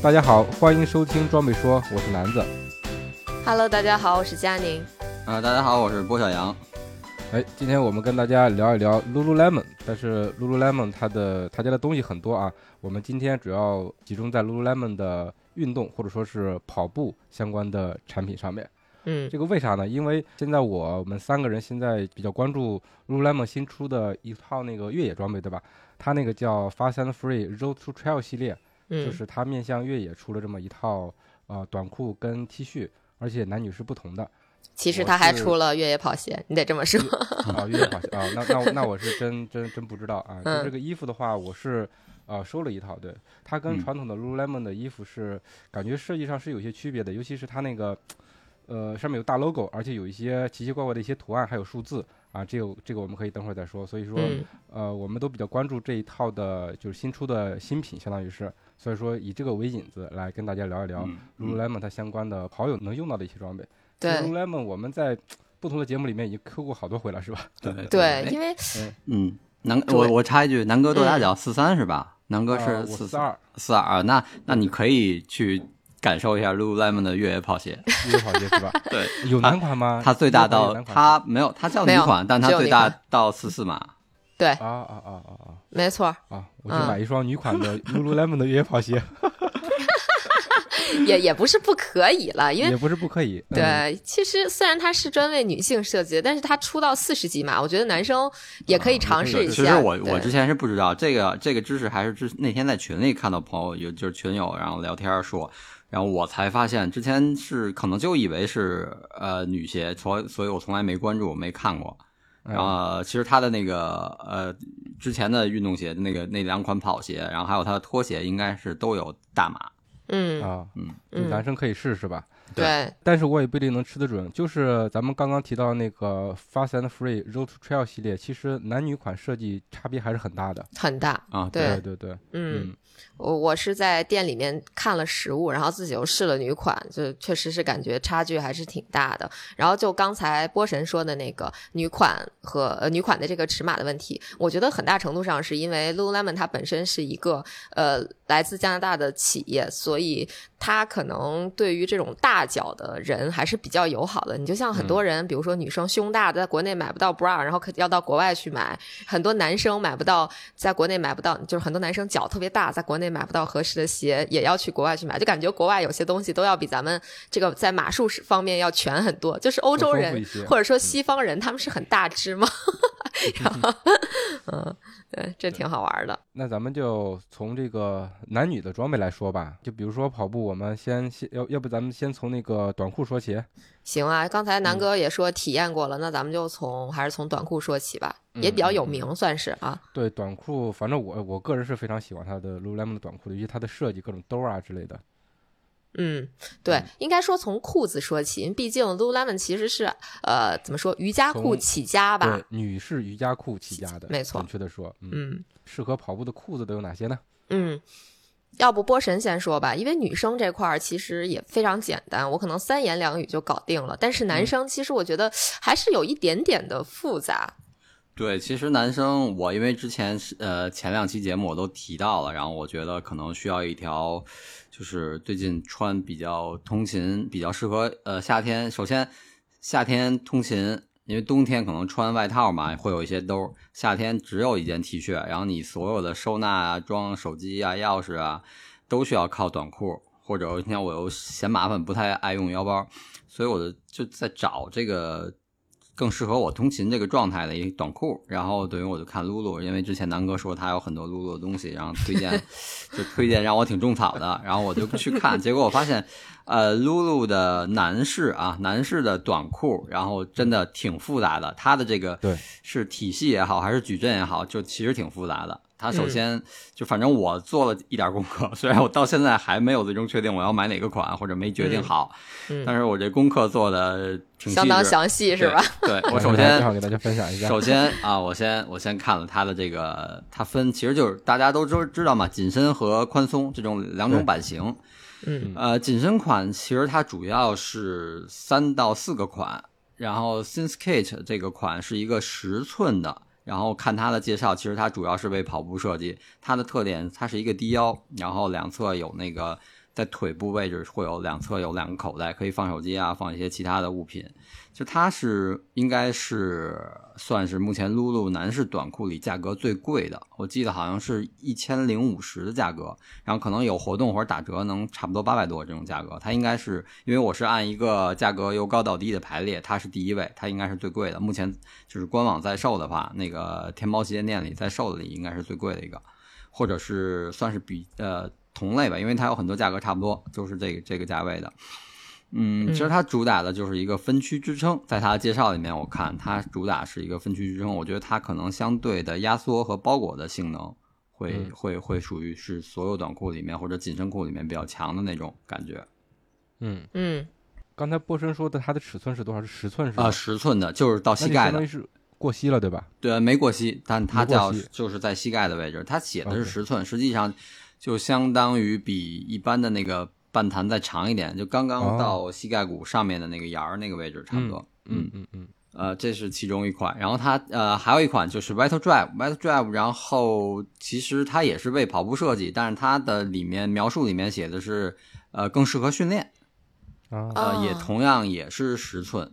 大家好，欢迎收听装备说，我是南子。Hello，大家好，我是佳宁。啊、大家好，我是郭小杨。哎，今天我们跟大家聊一聊 Lululemon，但是 Lululemon 它的它家的东西很多啊，我们今天主要集中在 Lululemon 的运动或者说是跑步相关的产品上面。嗯这个为啥呢？因为现在我们三个人现在比较关注 Lululemon 新出的一套那个越野装备，对吧？它那个叫 Fast and Free Road to Trail 系列，嗯，就是它面向越野出了这么一套呃短裤跟 T 恤，而且男女是不同的。其实他还出了越野跑鞋，你得这么说。啊，越野跑鞋啊，那那我那我是真真真不知道啊。就嗯这个衣服的话，我是呃收了一套，对，它跟嗯传统的 Lululemon 的衣服是感觉设计上是有些区别的，尤其是它那个呃上面有大 logo，而且有一些奇奇怪怪的一些图案，还有数字啊，这个这个我们可以等会儿再说。所以说，嗯呃，我们都比较关注这一套的就是新出的新品，相当于是，所以说以这个为引子来跟大家聊一聊嗯 Lululemon 它相关的跑友能用到的一些装备。对 Lululemon 我们在不同的节目里面已经 Q 过好多回了，是吧？对 对，因为嗯，南对我我插一句，南哥多大嗯脚？四三是吧？南哥是四四二四二，那那你可以去感受一下 Lululemon 的越野跑鞋。越野跑鞋是吧？对，有男款吗？它最大到它没有，它叫女款，但它最大到四四码。对，啊啊啊啊啊没错，啊啊！我就嗯买一双女款的 Lululemon 的越野跑鞋，也也不是不可以了，因为也不是不可以。嗯，对，其实虽然它是专为女性设计的，但是它出到四十几码，我觉得男生也可以尝试一下。其实我我之前是不知道这个这个知识，还是之那天在群里看到朋友有就是群友然后聊天说，然后我才发现之前是可能就以为是呃女鞋，所所以我从来没关注没看过。嗯然后其实他的那个呃之前的运动鞋那个那两款跑鞋，然后还有他的拖鞋，应该是都有大码。嗯啊，嗯，男生可以试试吧。对但是我也不一定能吃得准。就是咱们刚刚提到那个 Fast and Free Road to Trail 系列，其实男女款设计差别还是很大的。很大。啊，对对对对，嗯，我我是在店里面看了实物，然后自己又试了女款，就确实是感觉差距还是挺大的。然后就刚才波神说的那个女款和呃女款的这个尺码的问题，我觉得很大程度上是因为 Lululemon 它本身是一个呃来自加拿大的企业，所以他可能对于这种大脚的人还是比较友好的。你就像很多人，比如说女生胸大的，在国内买不到 bra，然后可要到国外去买；很多男生买不到，在国内买不到，就是很多男生脚特别大，在国内买不到合适的鞋，也要去国外去买。就感觉国外有些东西都要比咱们这个在码数方面要全很多。就是欧洲人或者说西方人，他们是很大只嘛。然后，嗯，对，这挺好玩的。那咱们就从这个男女的装备来说吧。就比如说跑步，我们先先要要不咱们先从那个短裤说起。行啊，刚才嗯南哥也说体验过了，那咱们就从还是从短裤说起吧，也比较有名，算是啊。对短裤，反正我我个人是非常喜欢它的 Lululemon 的短裤的，尤其它的设计，各种兜啊之类的。嗯，对，应该说从裤子说起，因为毕竟 Lululemon 其实是呃怎么说瑜伽裤起家吧对，，女士瑜伽裤起家的，没错准确的说，嗯，嗯适合跑步的裤子都有哪些呢？嗯。要不波神先说吧，因为女生这块儿其实也非常简单，我可能三言两语就搞定了。但是嗯男生其实我觉得还是有一点点的复杂。对，其实男生我因为之前是呃前两期节目我都提到了，然后我觉得可能需要一条，就是最近穿比较通勤比较适合呃夏天。首先夏天通勤，因为冬天可能穿外套嘛会有一些兜，夏天只有一件 T 恤，然后你所有的收纳啊、装手机啊、钥匙啊都需要靠短裤，或者你看我又嫌麻烦，不太爱用腰包，所以我就就在找这个更适合我通勤这个状态的一短裤，然后等于我就看露露，因为之前南哥说他有很多露露的东西，然后推荐就推荐让我挺种草的，然后我就去看，结果我发现，呃，露露的男士啊，男士的短裤，然后真的挺复杂的，他的这个对是体系也好，还是矩阵也好，就其实挺复杂的。它首先就反正我做了一点功课，虽然我到现在还没有最终确定我要买哪个款，或者没决定好，嗯但是我这功课做的挺相当细致详细是吧？对，对我首正先好给大家分享一下。首先啊，我先我先看了它的这个，它分其实就是大家都知知道嘛，紧身和宽松这种两种版型。嗯呃，紧身款其实它主要是三到四个款，然后 Sinskate 这个款是一个十寸的。然后看它的介绍，其实它主要是为跑步设计。它的特点，它是一个低腰，然后两侧有那个在腿部位置会有两侧有两个口袋，可以放手机啊，放一些其他的物品。就它是应该是算是目前 lulu 男士短裤里价格最贵的，我记得好像是一千零五十的价格，然后可能有活动或者打折能差不多八百多这种价格。它应该是因为我是按一个价格由高到低的排列，它是第一位，它应该是最贵的。目前就是官网在售的话，那个天猫旗舰店里在售的里应该是最贵的一个，或者是算是比呃同类吧，因为它有很多价格差不多，就是这个这个价位的。嗯，其实它主打的就是一个分区支撑，在它的介绍里面，我看它主打是一个分区支撑，我觉得它可能相对的压缩和包裹的性能会、嗯会会属于是所有短裤里面或者紧身裤里面比较强的那种感觉。嗯，嗯刚才波神说的它的尺寸是多少？是十寸是吧？啊，十寸的，就是到膝盖的就相当于，是过膝了，对吧？对，没过膝，但它叫就是在膝盖的位置，它写的是十寸，实际上就相当于比一般的那个半弹再长一点，就刚刚哦。到膝盖骨上面的那个沿儿那个位置差不多。嗯嗯嗯，呃，这是其中一款，然后它呃还有一款就是 Vital Drive，Vital Drive，然后其实它也是为跑步设计，但是它的里面描述里面写的是呃更适合训练，啊，呃也哦同样也是十寸，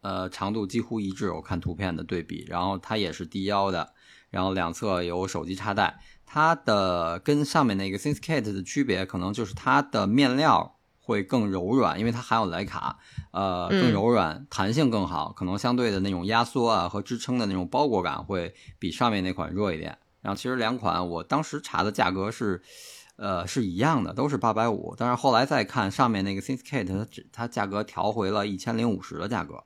呃长度几乎一致，我看图片的对比，然后它也是低腰的，然后两侧有手机插带，它的跟上面那个 Sinskate 的区别可能就是它的面料会更柔软，因为它含有莱卡，呃，嗯更柔软，弹性更好，可能相对的那种压缩啊和支撑的那种包裹感会比上面那款弱一点。然后其实两款我当时查的价格是，呃，是一样的，都是八百五。但是后来再看上面那个 Sinskate，它它价格调回了一千零五十的价格。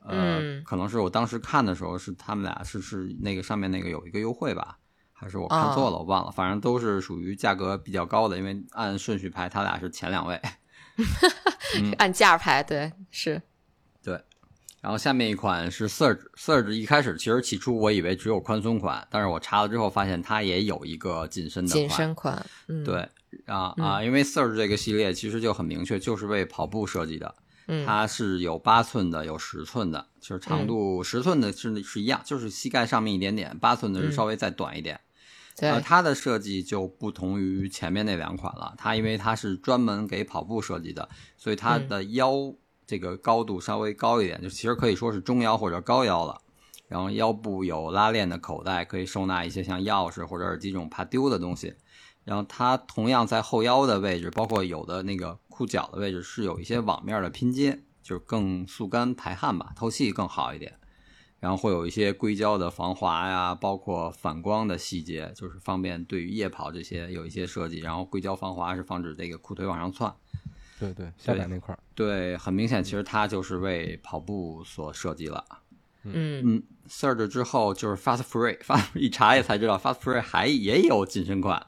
呃，嗯可能是我当时看的时候是他们俩是是那个上面那个有一个优惠吧，还是我看错了，我忘了，反正都是属于价格比较高的，因为按顺序排，它俩是前两位。嗯 按价排，对，是，对然后下面一款是 Surge，Surge 一开始其实起初我以为只有宽松款，但是我查了之后发现它也有一个紧身的款。紧身款，嗯，，对啊啊，嗯因为 Surge 这个系列其实就很明确，就是为跑步设计的。嗯，它是有八寸的，有十寸的，就是长度十寸的是是一样，就是膝盖上面一点点，八寸的是嗯稍微再短一点。对，呃，它的设计就不同于前面那两款了。它因为它是专门给跑步设计的，所以它的腰这个高度稍微高一点，就其实可以说是中腰或者高腰了。然后腰部有拉链的口袋，可以收纳一些像钥匙或者耳机这种怕丢的东西。然后它同样在后腰的位置，包括有的那个裤脚的位置是有一些网面的拼接，就是更速干排汗吧，透气更好一点。然后会有一些硅胶的防滑呀，包括反光的细节，就是方便对于夜跑这些有一些设计。然后硅胶防滑是防止这个裤腿往上窜。对对，下摆那块儿，对，很明显，其实它就是为跑步所设计了。嗯嗯，Surge 之后就是 Fast Free，一查也才知道 Fast Free 还也有紧身款。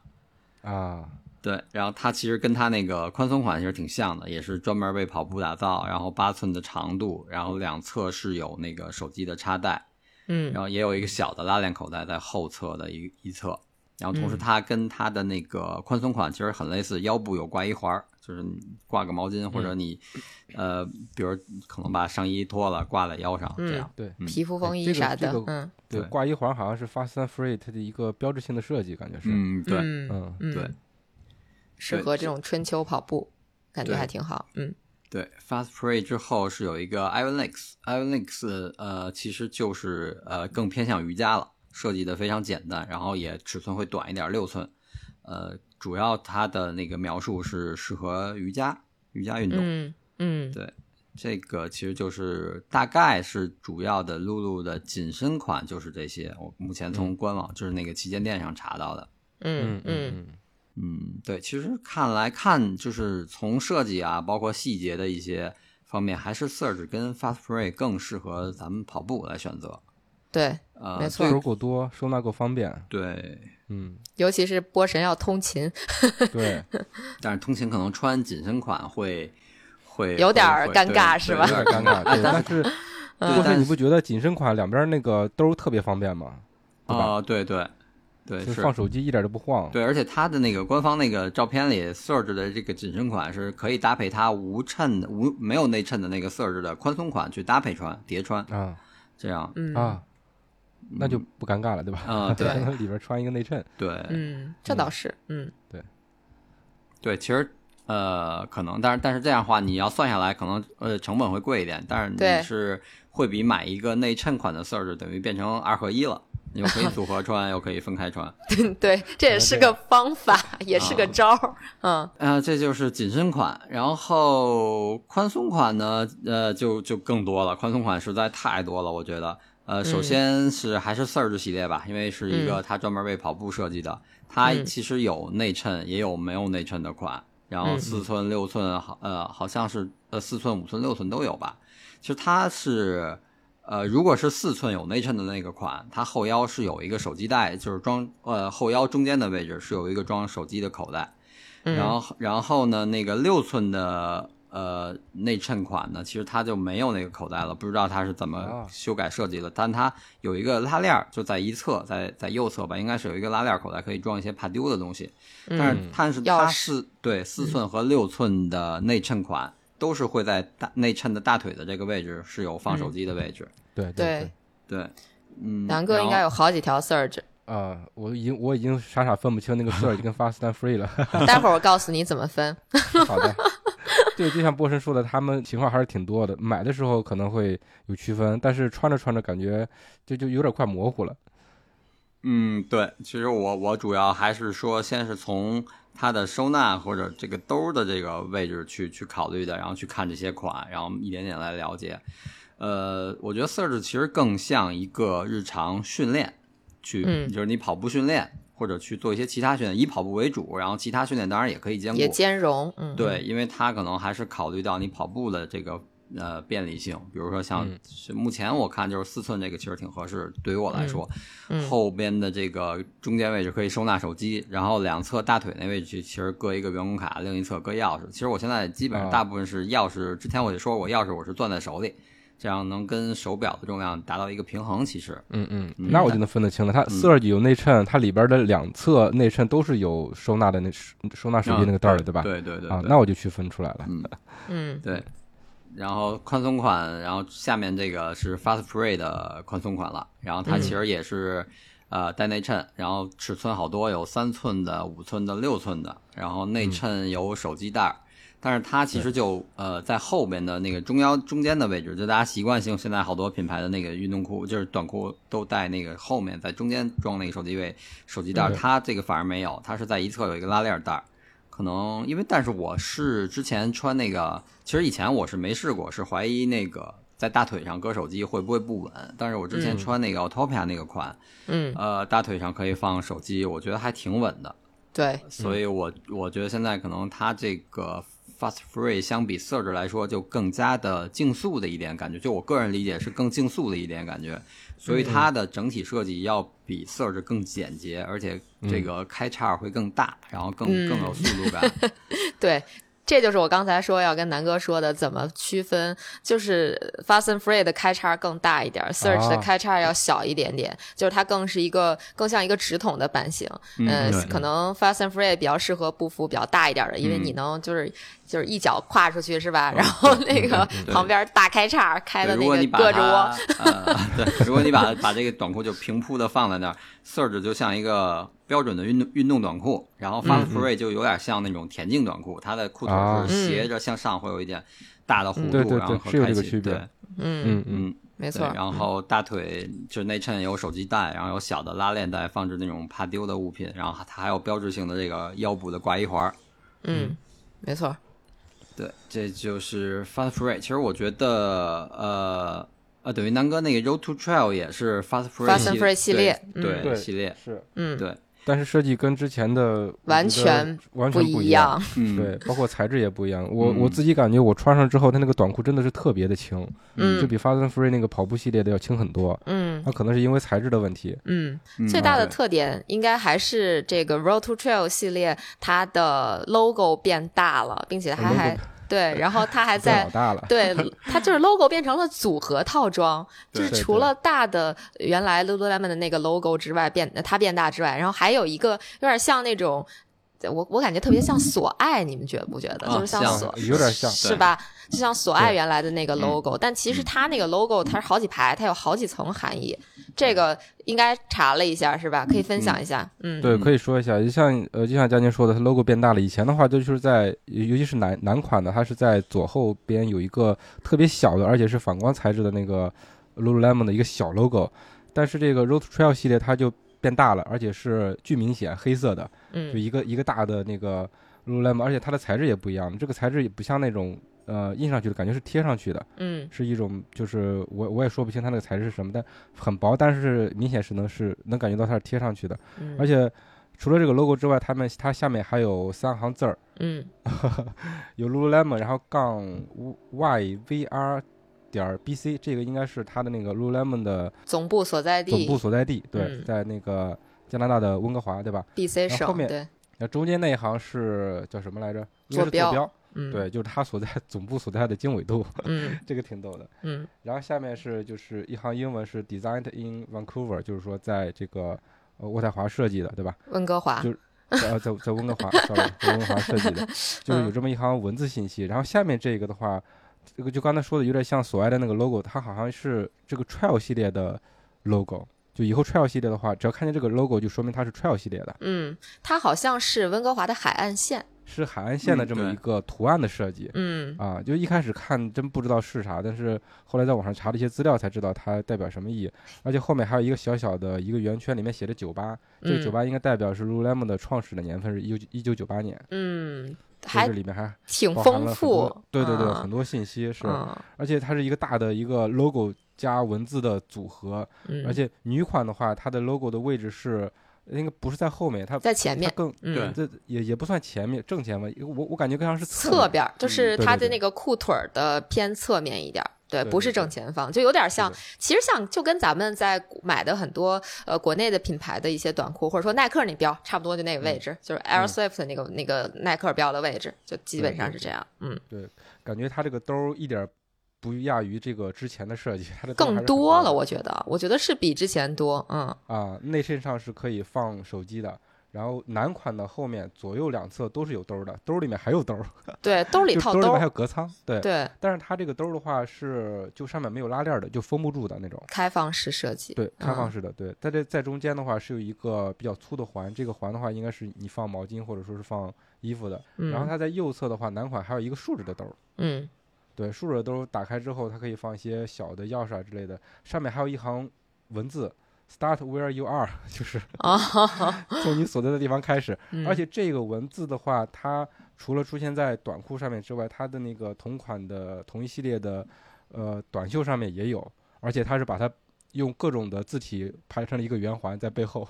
啊，对，然后它其实跟它那个宽松款其实挺像的，也是专门为跑步打造，然后八寸的长度，然后两侧是有那个手机的插袋，嗯。然后也有一个小的拉链口袋在后侧的一一侧，然后同时嗯。它跟它的那个宽松款其实很类似，腰部有挂一环儿，就是挂个毛巾或者你，呃，比如可能把上衣脱了挂在腰上这样。对嗯。皮肤风衣啥的这，个嗯。对，对。挂一环好像是 Fast and Free 它的一个标志性的设计，感觉是，嗯，对，嗯。对适合这种春秋跑步，感觉还挺好，嗯对，Fast Free 之后是有一个 Ivan Links，Ivan Links 呃其实就是呃更偏向瑜伽了，设计的非常简单，然后也尺寸会短一点，六寸，呃，主要它的那个描述是适合瑜伽瑜伽运动，嗯嗯，对这个其实就是大概是主要的露露的紧身款就是这些。我目前从官网就是那个旗舰店上查到的。嗯嗯嗯嗯，对，其实看来看就是从设计啊，包括细节的一些方面，还是 Surge 跟 Fast Free 更适合咱们跑步来选择。对，呃，没错手够多，收纳够方便。对，嗯，尤其是波神要通勤，对，但是通勤可能穿紧身款会会有点尴尬是吧有点尴尬。对，但是对但但是你不觉得紧身款两边那个兜特别方便吗？啊，对对对，就是放手机一点都不晃。对，而且它的那个官方那个照片里，Surge 的这个紧身款是可以搭配它无衬的、无没有内衬的那个 Surge 的宽松款去搭配穿、叠穿，啊这样，嗯啊，那就不尴尬了，对吧？啊对 里边穿一个内衬。对，嗯，这倒是，嗯对，对其实呃，可能，但是但是这样的话，你要算下来，可能呃成本会贵一点，但是你是会比买一个内衬款的 Surge 等于变成二合一了，你又可以组合穿，又可以分开穿，对，这也是个方法，也是个招儿，嗯。啊，这就是紧身款，然后宽松款呢，呃，就就更多了，宽松款实在太多了，我觉得。呃，首先是还是 Surge 系列吧，因为是一个它专门为跑步设计的，它嗯。其实有内衬，也有没有内衬的款，然后嗯。四寸、六寸，好呃，好像是呃四寸、五寸、六寸都有吧。其实它是，呃，如果是四寸有内衬的那个款，它后腰是有一个手机袋，就是装呃后腰中间的位置是有一个装手机的口袋。嗯，然后然后呢，那个六寸的呃内衬款呢，其实它就没有那个口袋了，不知道它是怎么啊修改设计的。但它有一个拉链儿，就在一侧，在在右侧吧，应该是有一个拉链儿口袋，可以装一些怕丢的东西。但是嗯但是它四对四寸和六寸的内衬款。都是会在大内衬的大腿的这个位置是有放手机的位置，对对，对，嗯，南哥应该有好几条 Surge，啊，我已经我已经傻傻分不清那个 Surge 跟 Fast and Free 了。待会儿我告诉你怎么分。好的，对，就像波神说的，他们情况还是挺多的。买的时候可能会有区分，但是穿着穿着感觉就就有点快模糊了。嗯，对，其实我我主要还是说，先是从它的收纳或者这个兜儿的这个位置去去考虑的，然后去看这些款，然后一点点来了解。呃，我觉得 Surge 其实更像一个日常训练，去、嗯就是你跑步训练或者去做一些其他训练，以跑步为主，然后其他训练当然也可以兼顾。也兼容，嗯，对，因为它可能还是考虑到你跑步的这个呃便利性，比如说像嗯目前我看就是四寸这个其实挺合适，对于我来说，嗯后边的这个中间位置可以收纳手机，然后两侧大腿那位置其实搁一个员工卡，另一侧搁钥匙。其实我现在基本上啊大部分是钥匙，之前我就说过，钥匙我是攥在手里，这样能跟手表的重量达到一个平衡。其实，嗯嗯，嗯那我就能分得清了。它 Surge 有内衬，它里边的两侧内衬都是有收纳的那收纳手机那个袋儿的，对吧？啊，对对对啊那我就区分出来了。嗯。嗯对，然后宽松款，然后下面这个是 Fast Free 的宽松款了，然后它嗯。其实也是、呃带内衬，然后尺寸好多，有三寸的、五寸的、六寸的，然后内衬有手机袋儿。但是它其实就呃在后边的那个中腰中间的位置，就大家习惯性现在好多品牌的那个运动裤就是短裤都带那个后面在中间装那个手机位手机袋它这个反而没有，它是在一侧有一个拉链袋儿。可能因为，但是我是之前穿那个，其实以前我是没试过，是怀疑那个在大腿上搁手机会不会不稳。但是我之前嗯穿那个 Autopia 那个款，嗯，呃，大腿上可以放手机，我觉得还挺稳的。对，所以我我觉得现在可能它这个 Fast Free 相比 Surge 来说，就更加的竞速的一点感觉。就我个人理解是更竞速的一点感觉，所以它的整体设计要比 Surge 更简洁，而且这个开叉会更大，然后更嗯。更有速度感。对，这就是我刚才说要跟南哥说的，怎么区分，就是 Fast and Free 的开叉更大一点，Search 的啊开叉要小一点点，就是它更是一个更像一个直筒的版型。呃嗯对，可能 Fast and Free 比较适合步幅比较大一点的，因为嗯。你能就是就是一脚跨出去是吧？然后那个旁边大开叉开的那个果你把胳肢窝，，呃，对，如果你把把这个短裤就平铺的放在那儿，Surge 就像一个标准的运动运动短裤，然后 Fast Free 就有点像那种田径短裤，它的裤腿啊。是斜着向上，会有一点大的弧度，对对对然后和开启这个区别对，嗯，嗯嗯。嗯，没错，然后大腿就是内衬有手机带，然后有小的拉链带放置那种怕丢的物品，然后它还有标志性的这个腰部的挂衣环儿。嗯，没错。对，这就是 Fast Free。其实我觉得，呃呃，等于南哥那个 Road to Trail 也是 Fast Free Fast Free 系列对嗯对系列，是，嗯，对，但是设计跟之前的完全不完全不一样。嗯，对，包括材质也不一样。我、嗯我自己感觉我穿上之后，它那个短裤真的是特别的轻，嗯就比 Fast and Free 那个跑步系列的要轻很多。嗯它可能是因为材质的问题。嗯，嗯最大的特点应该还是这个 Road to Trail 系列，它的 logo 变大了，并且它还对，然后它还 在对，它就是 logo 变成了组合套装，就是除了大的原来 Lululemon 的那个 logo 之外，变它变大之外，然后还有一个有点像那种。我我感觉特别像索爱，你们觉不觉得？啊就是像像索，有点像是吧？就像索爱原来的那个 logo，、但其实它那个 logo 它是好几排，它有好几层含义。这个应该查了一下是吧？可以分享一下。嗯，对，嗯可以说一下，就像呃，就像佳宁说的，它 logo 变大了。以前的话，就是在尤尤其是男男款的，它是在左后边有一个特别小的，而且是反光材质的那个 Lululemon 的一个小 logo。但是这个 Road Trail 系列它就变大了，而且是巨明显黑色的，就嗯一个一个大的那个 Lululemon，而且它的材质也不一样，这个材质也不像那种呃印上去的感觉是贴上去的，嗯。是一种就是我我也说不清它那个材质是什么，但很薄，但是明显是能是能感觉到它是贴上去的。嗯，而且除了这个 logo 之外，他们它下面还有三行字儿，嗯。有 Lululemon，然后杠 YVR 点儿 BC，这个应该是它的那个 Lululemon 的总部所在地。总部所在地，对，嗯。在那个加拿大的温哥华，对吧？BC 然后后面对，那中间那一行是叫什么来着？坐坐标。标，嗯。对，就是它所在 总部所在的经纬度，嗯。这个挺逗的。嗯。然后下面是就是一行英文是 Designed in Vancouver，就是说在这个呃渥太华设计的，对吧？温哥华。就呃，在在温哥华，sorry，在温哥华设计的，就是有这么一行文字信息。然后下面这个的话，这个就刚才说的有点像索爱的那个 logo，它好像是这个 Trail 系列的 logo。就以后 Trail 系列的话，只要看见这个 logo，就说明它是 Trail 系列的，嗯，它好像是温哥华的海岸线。是海岸线的这么一个图案的设计。嗯啊，就一开始看真不知道是啥，但是后来在网上查了一些资料才知道它代表什么意义。而且后面还有一个小小的一个圆圈，里面写着九八，这个嗯九八应该代表是 Lululemon 的创始的年份是一九一九九八年，嗯，还这里面还挺丰富。对对对，嗯很多信息是，嗯而且它是一个大的一个 logo 加文字的组合，嗯，而且女款的话，它的 logo 的位置是应该不是在后面，它在前面，更嗯对这也也不算前面正前方，我我感觉更像是侧边儿就是它的那个裤腿儿的偏侧面一点对不是正前方，就有点像，其实像就跟咱们在买的很多呃国内的品牌的一些短裤，或者说耐克那标，差不多就那个位置，就是 Air Swift 那个那个耐克标的位置，就基本上是这样。嗯，对感觉它这个兜儿一点儿不亚于这个之前的设计，它的更多了，我觉得，我觉得是比之前多。嗯啊，内衬上是可以放手机的。然后男款的后面左右两侧都是有兜儿的，兜儿里面还有兜儿，对，兜里套兜里面还有，隔仓，对。对，但是它这个兜儿的话是就上面没有拉链儿的，就封不住的那种。开放式设计。对，开放嗯式的，对，在这在中间的话是有一个比较粗的环，这个环的话应该是你放毛巾或者说是放衣服的。嗯，然后它在右侧的话，男款还有一个竖着的兜儿，嗯对，竖着的兜儿打开之后，它可以放一些小的钥匙啊之类的，上面还有一行文字，Start where you are，就是啊，从你所在的地方开始。嗯而且这个文字的话，它除了出现在短裤上面之外，它的那个同款的同一系列的呃短袖上面也有，而且它是把它用各种的字体排成了一个圆环在背后。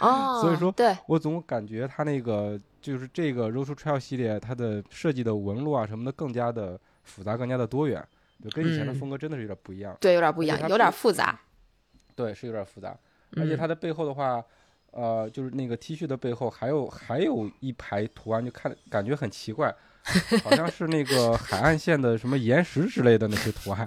哦，所以说对，我总感觉它那个就是这个 Road to Trail 系列，它的设计的纹路啊什么的更加的复杂，更加的多元，就跟以前的嗯风格真的是有点不一样。对，有点不一样有点不复杂。对，是有点复杂。而且嗯它的背后的话，呃，就是那个 T 恤的背后还有还有一排图案，就看感觉很奇怪，好像是那个海岸线的什么岩石之类的那些图案。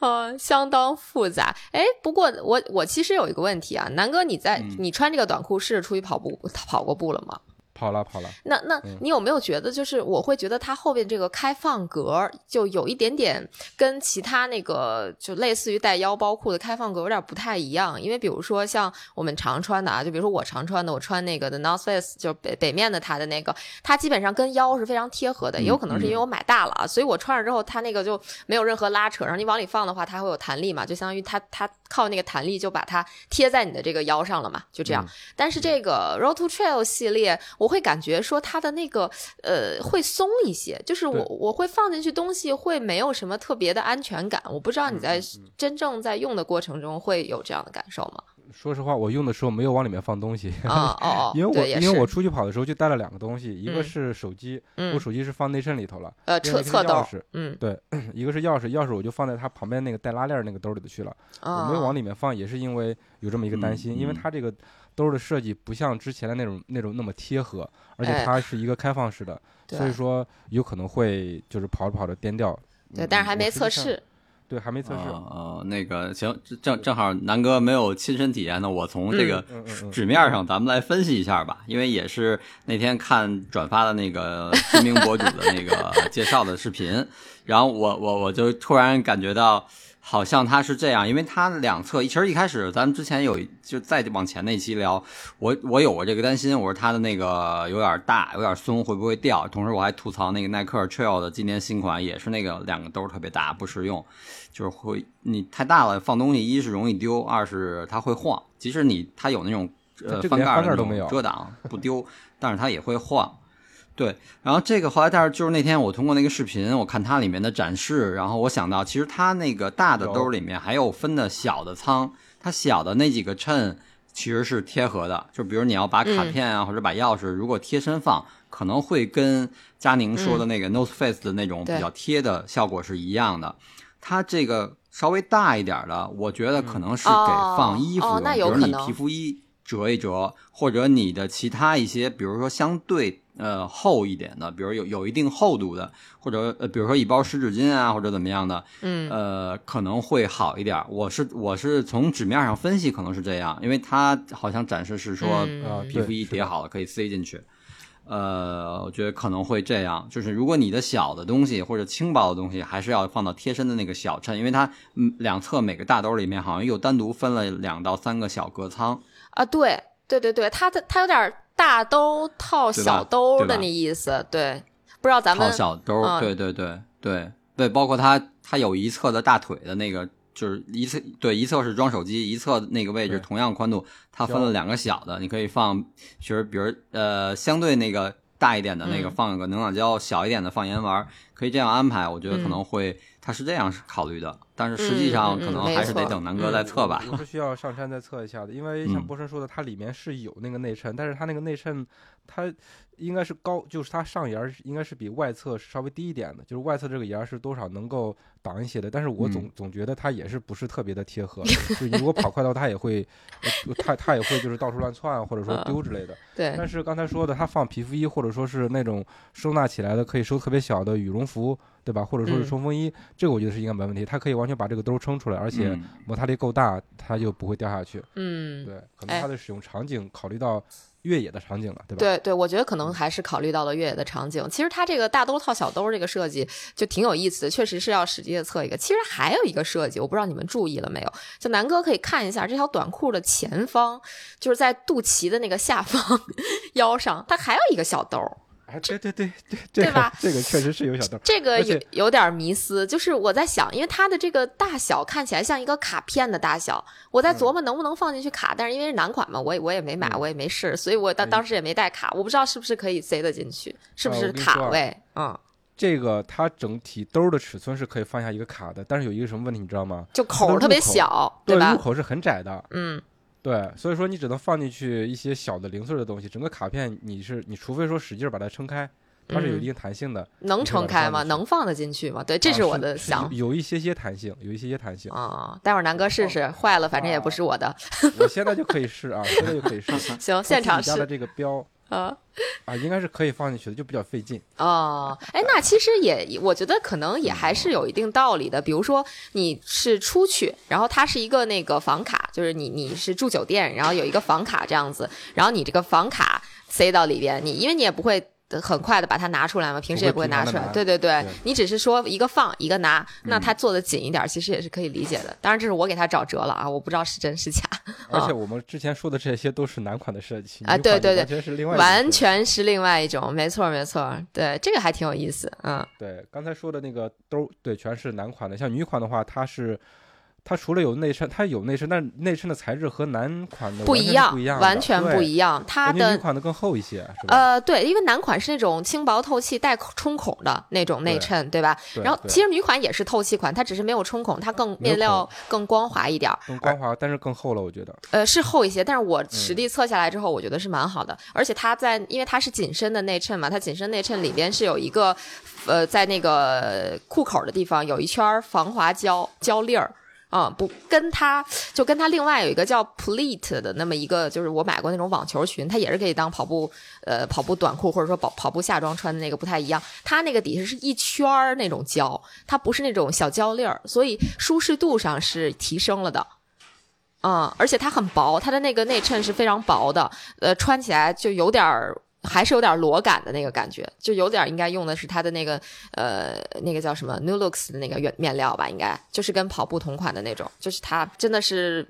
呃，相当复杂。哎，不过我我其实有一个问题啊，南哥，你在、嗯你穿这个短裤是出去跑步跑过步了吗？跑了跑了，那那嗯你有没有觉得，就是我会觉得它后边这个开放格就有一点点跟其他那个就类似于带腰包裤的开放格有点不太一样，因为比如说像我们常穿的啊，就比如说我常穿的，我穿那个的 North Face 就是北北面的它的那个，它基本上跟腰是非常贴合的，也有可能是因为我买大了啊，所以我穿上之后它那个就没有任何拉扯，然后你往里放的话，它会有弹力嘛，就相当于它它靠那个弹力就把它贴在你的这个腰上了嘛，就这样。嗯但是这个 Road to Trail 系列，我我会感觉说它的那个呃会松一些，就是我我会放进去东西会没有什么特别的安全感。我不知道你在真正在用的过程中会有这样的感受吗？说实话，我用的时候没有往里面放东西，啊哦哦，因为我因为我出去跑的时候就带了两个东西，一个嗯是手机，我嗯手机是放内衬里头了，呃侧侧兜嗯 一个是钥匙，钥匙我就放在它旁边那个带拉链儿那个兜里头去了。我没有往里里面放，也是因为有这么一个担心，因为它这个兜儿的设计不像之前的那种那种那么贴合，而且哎它是一个开放式的，对所以说有可能会就是跑着跑着颠掉。对，嗯但是还没测试。对，还没测试。哦呃，那个行，正正好南哥没有亲身体验呢，我从这个纸面上咱们来分析一下吧，因为也是那天看转发的那个知名博主的那个 介绍的视频，然后我我我就突然感觉到。好像它是这样，因为它两侧，其实一开始咱们之前有就再往前那期聊，我我有过这个担心，我说它的那个有点大，有点松，会不会掉？同时我还吐槽那个耐克 Trail 的今年新款也是那个两个兜特别大，不实用，就是会你太大了放东西，一是容易丢，二是它会晃。即使你它有那种呃翻盖儿的那种遮挡不丢，但是它也会晃。对，然后这个后来，但是就是那天我通过那个视频，我看它里面的展示，然后我想到，其实它那个大的兜里面还有分的小的仓，它小的那几个衬其实是贴合的，就比如你要把卡嗯。片啊、或者把钥匙如果贴身放，可能会跟佳宁说的那个 Nose Face 的那种比较贴的效果是一样的。它这个稍微大一点的，我觉得可能是给放衣服用，哦哦那有比如你皮肤衣折一折，或者你的其他一些，比如说相对呃厚一点的，比如有有一定厚度的，或者呃比如说一包湿纸巾啊，或者怎么样的，嗯呃可能会好一点。我是我是从纸面上分析，可能是这样，因为它好像展示是说嗯啊，皮肤衣叠好了可以塞进去。呃，我觉得可能会这样，就是如果你的小的东西或者轻薄的东西，还是要放到贴身的那个小衬，因为它嗯两侧每个大兜里面好像又单独分了两到三个小隔仓。啊，对对对对，它的它有点大兜套小兜的那意思，对，不知道咱们套小兜，嗯。对对对。对对，包括它它有一侧的大腿的那个，就是一侧对一侧是装手机，一侧那个位置同样宽度，它分了两个小的，你可以放，其实比如呃相对那个大一点的那个嗯。放个能量胶，小一点的放盐丸，可以这样安排，我觉得可嗯。能会它是这样考虑的，但是实际上可能还是得等南哥再嗯测吧。我是需要上山再测一下的，因为像嗯波神说的，它里面是有那个内衬，但是它那个内衬，它应该是高，就是它上沿儿应该是比外侧稍微低一点的，就是外侧这个沿儿是多少能够挡一些的，但是我总、嗯总觉得它也是不是特别的贴合，就你如果跑快的话，它也会，呃它它也会就是到处乱窜或者说嗯丢之类的。对但是刚才说的，它放皮肤衣或者说是那种收纳起来的可以收特别小的羽绒服，对吧？或者说是嗯冲锋衣，这个我觉得是应该没问题，它可以完全把这个兜撑出来，而且嗯摩擦力够大，它就不会掉下去。嗯，对，可哎能它的使用场景考虑到越野的场景了，对吧？对对，我觉得可能还是考虑到了越野的场景。其实它这个大兜套小兜这个设计就挺有意思的，确实是要实际的测一个。其实还有一个设计，我不知道你们注意了没有？就南哥可以看一下这条短裤的前方，就是在肚脐的那个下方 腰上，它还有一个小兜儿。哎，对对对 对，这个对吧 这个确实是有小兜儿。这个有有点迷思，就是我在想，因为它的这个大小看起来像一个卡片的大小，我在琢磨能不能放进去卡，但是因为是男款嘛，我也我也没买，嗯我也没试，所以我当当时也没带卡，我不知道是不是可以塞得进去，是不啊是卡位？嗯，这个它整体兜儿的尺寸是可以放下一个卡的，但是有一个什么问题你知道吗？就口特别小，对，吧入？口是很窄的，嗯，对，所以说你只能放进去一些小的零碎的东西，整个卡片你是你除非说使劲把它撑开，它是有嗯一定弹性的，能撑开吗？能放得进去吗？对，这啊是我的想有有一些些弹性，有一些些弹性。啊。待会儿南哥试试，坏了反正也不是我的。我现在就可以试啊，现在就可以试。行，现场自己家的这个标啊。啊，应该是可以放进去的，就比较费劲。哦，哎，那其实也，我觉得可能也还是有一定道理的。比如说，你是出去，然后它是一个那个房卡，就是你你是住酒店，然后有一个房卡这样子，然后你这个房卡塞到里边，你因为你也不会。很快的把它拿出来嘛，平时也不会拿出来。对对对，对你只是说一个放一个拿，那嗯它做的紧一点，其实也是可以理解的。当然，这是我给他找辙了啊，我不知道是真是假。而且我们之前说的这些都是男款的设计啊对对对完全是另外一种完设计全是另外一种，没错没错，对，这个还挺有意思，嗯对。刚才说的那个都对，全是男款的，像女款的话，它是它除了有内衬，它有内衬，但是内衬的材质和男款的不一样不一样，完全不一样。它的女的款的更厚一些，是吧？呃，对，因为男款是那种轻薄透气带冲孔的那种内衬，对吧？然后其实女款也是透气款，它只是没有冲孔，它更面料更光滑一点儿。更光滑，但是更厚了，我觉得。呃，是厚一些，但是我嗯实地测下来之后，我觉得是蛮好的。而且它在，因为它是紧身的内衬嘛，它紧身内衬里边是有一个，呃，在那个裤口的地方有一圈儿防滑胶胶粒儿。啊、不跟它就跟它另外有一个叫 Pleat 的那么一个，就是我买过那种网球裙，它也是可以当跑步呃跑步短裤或者说跑跑步下装穿的那个不太一样，它那个底下是一圈那种胶，它不是那种小胶粒儿，所以舒适度上是提升了的。嗯，而且它很薄，它的那个内衬是非常薄的，呃，穿起来就有点儿，还是有点裸感的那个感觉，就有点应该用的是它的那个呃那个叫什么 New Looks 的那个原面料吧，应该就是跟跑步同款的那种，就是它真的是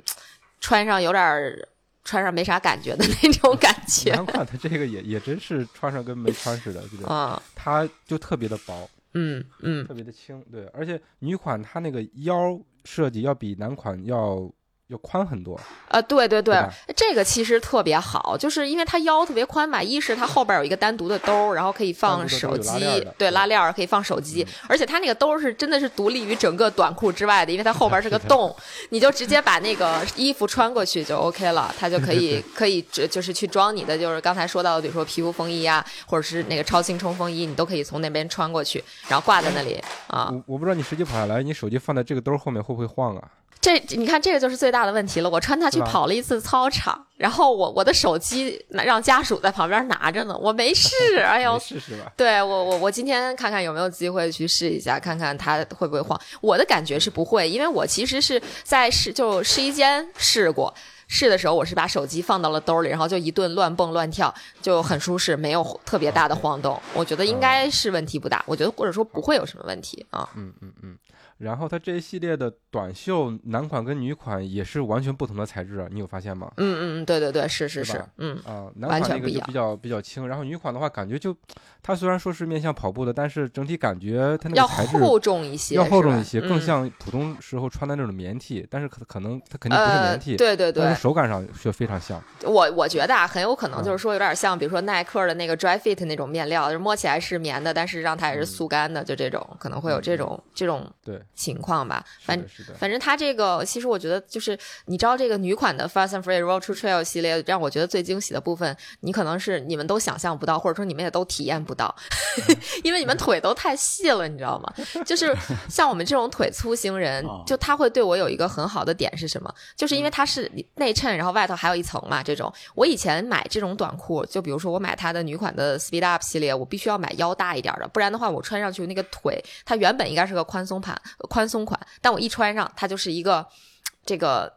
穿上有点儿穿上没啥感觉的那种感觉，男款的这个也也真是穿上跟没穿似的，对不对？嗯它就特别的薄，嗯嗯特别的轻，对。而且女款它那个腰设计要比男款要要宽很多，呃，对对对，对这个其实特别好，就是因为它腰特别宽嘛，一是它后边有一个单独的兜儿，然后可以放手机对，拉链儿可以放手机，而且它那个兜儿是真的是独立于整个短裤之外的，因为它后边是个 洞，你就直接把那个衣服穿过去就 OK 了，它就可以 可以只就是去装你的，就是刚才说到的，比如说皮肤风衣啊，或者是那个超轻冲锋衣，你都可以从那边穿过去，然后挂在那里啊。我我不知道你实际跑下来，你手机放在这个兜儿后面会不会晃啊？这你看，这个就是最大的问题了。我穿它去跑了一次操场，然后我我的手机让家属在旁边拿着呢，我没试。哎呦你，试试吧。对我我我今天看看有没有机会去试一下，看看它会不会晃。我的感觉是不会，因为我其实是在试就试衣间试过。试的时候，我是把手机放到了兜里，然后就一顿乱蹦乱跳，就很舒适，没有特别大的晃动。我觉得应该是问题不大，我觉得或者说不会有什么问题啊。嗯嗯嗯。然后它这一系列的短袖男款跟女款也是完全不同的材质啊，你有发现吗？嗯嗯嗯，对对对，是是是，嗯啊，男完全不一样款那个就比较比较轻，然后女款的话，感觉就它虽然说是面向跑步的，但是整体感觉它那要个材质厚重一些，要厚重一些，更嗯。像普通时候穿的那种棉 T，但是可可能它肯定不是呃，棉 T，、对对对但是，手感上却非常像。我我觉得啊，很有可能嗯就是说有点像，比如说耐克的那个 Dry Fit 那种面料，就是摸起来是棉的，但是让它也是速干的，就这种可能会有这种这种对，情况吧。反。反正它这个，其实我觉得就是你知道这个女款的 Fast and Free Road to Trail 系列，让我觉得最惊喜的部分，你可能是你们都想象不到，或者说你们也都体验不到，因为你们腿都太细了，你知道吗？就是 像我们这种腿粗型人哦，就他会对我有一个很好的点是什么？就是因为它是内衬，然后外头还有一层嘛，这种我以前买这种短裤，就比如说我买它的女款的 Speed Up 系列，我必须要买腰大一点的，不然的话我穿上去那个腿，它原本应该是个宽松款，宽松款，但我一穿上它就是一个这个。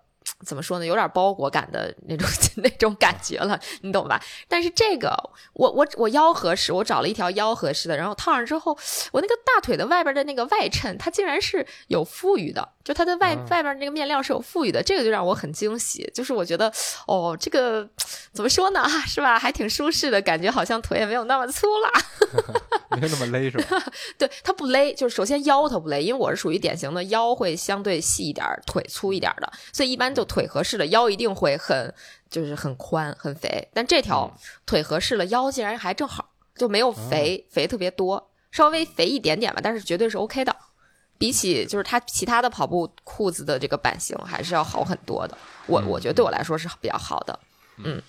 怎么说呢？有点包裹感的那种 那种感觉了，你懂吧？但是这个，我我我腰合适，我找了一条腰合适的，然后套上之后，我那个大腿的外边的那个外衬，它竟然是有富裕的，就它的外、啊外边那个面料是有富裕的，这个就让我很惊喜。就是我觉得，哦，这个怎么说呢？是吧？还挺舒适的感觉，好像腿也没有那么粗了。没有那么勒是吧？对，它不勒，就是首先腰它不勒，因为我是属于典型的腰会相对细一点，腿粗一点的，所以一般就腿合适了，腰一定会很就是很宽很肥。但这条腿合适了，腰竟然还正好，就没有肥、肥特别多，稍微肥一点点吧，但是绝对是 OK 的。比起就是它其他的跑步裤子的这个版型，还是要好很多的。我我觉得对我来说是比较好的。嗯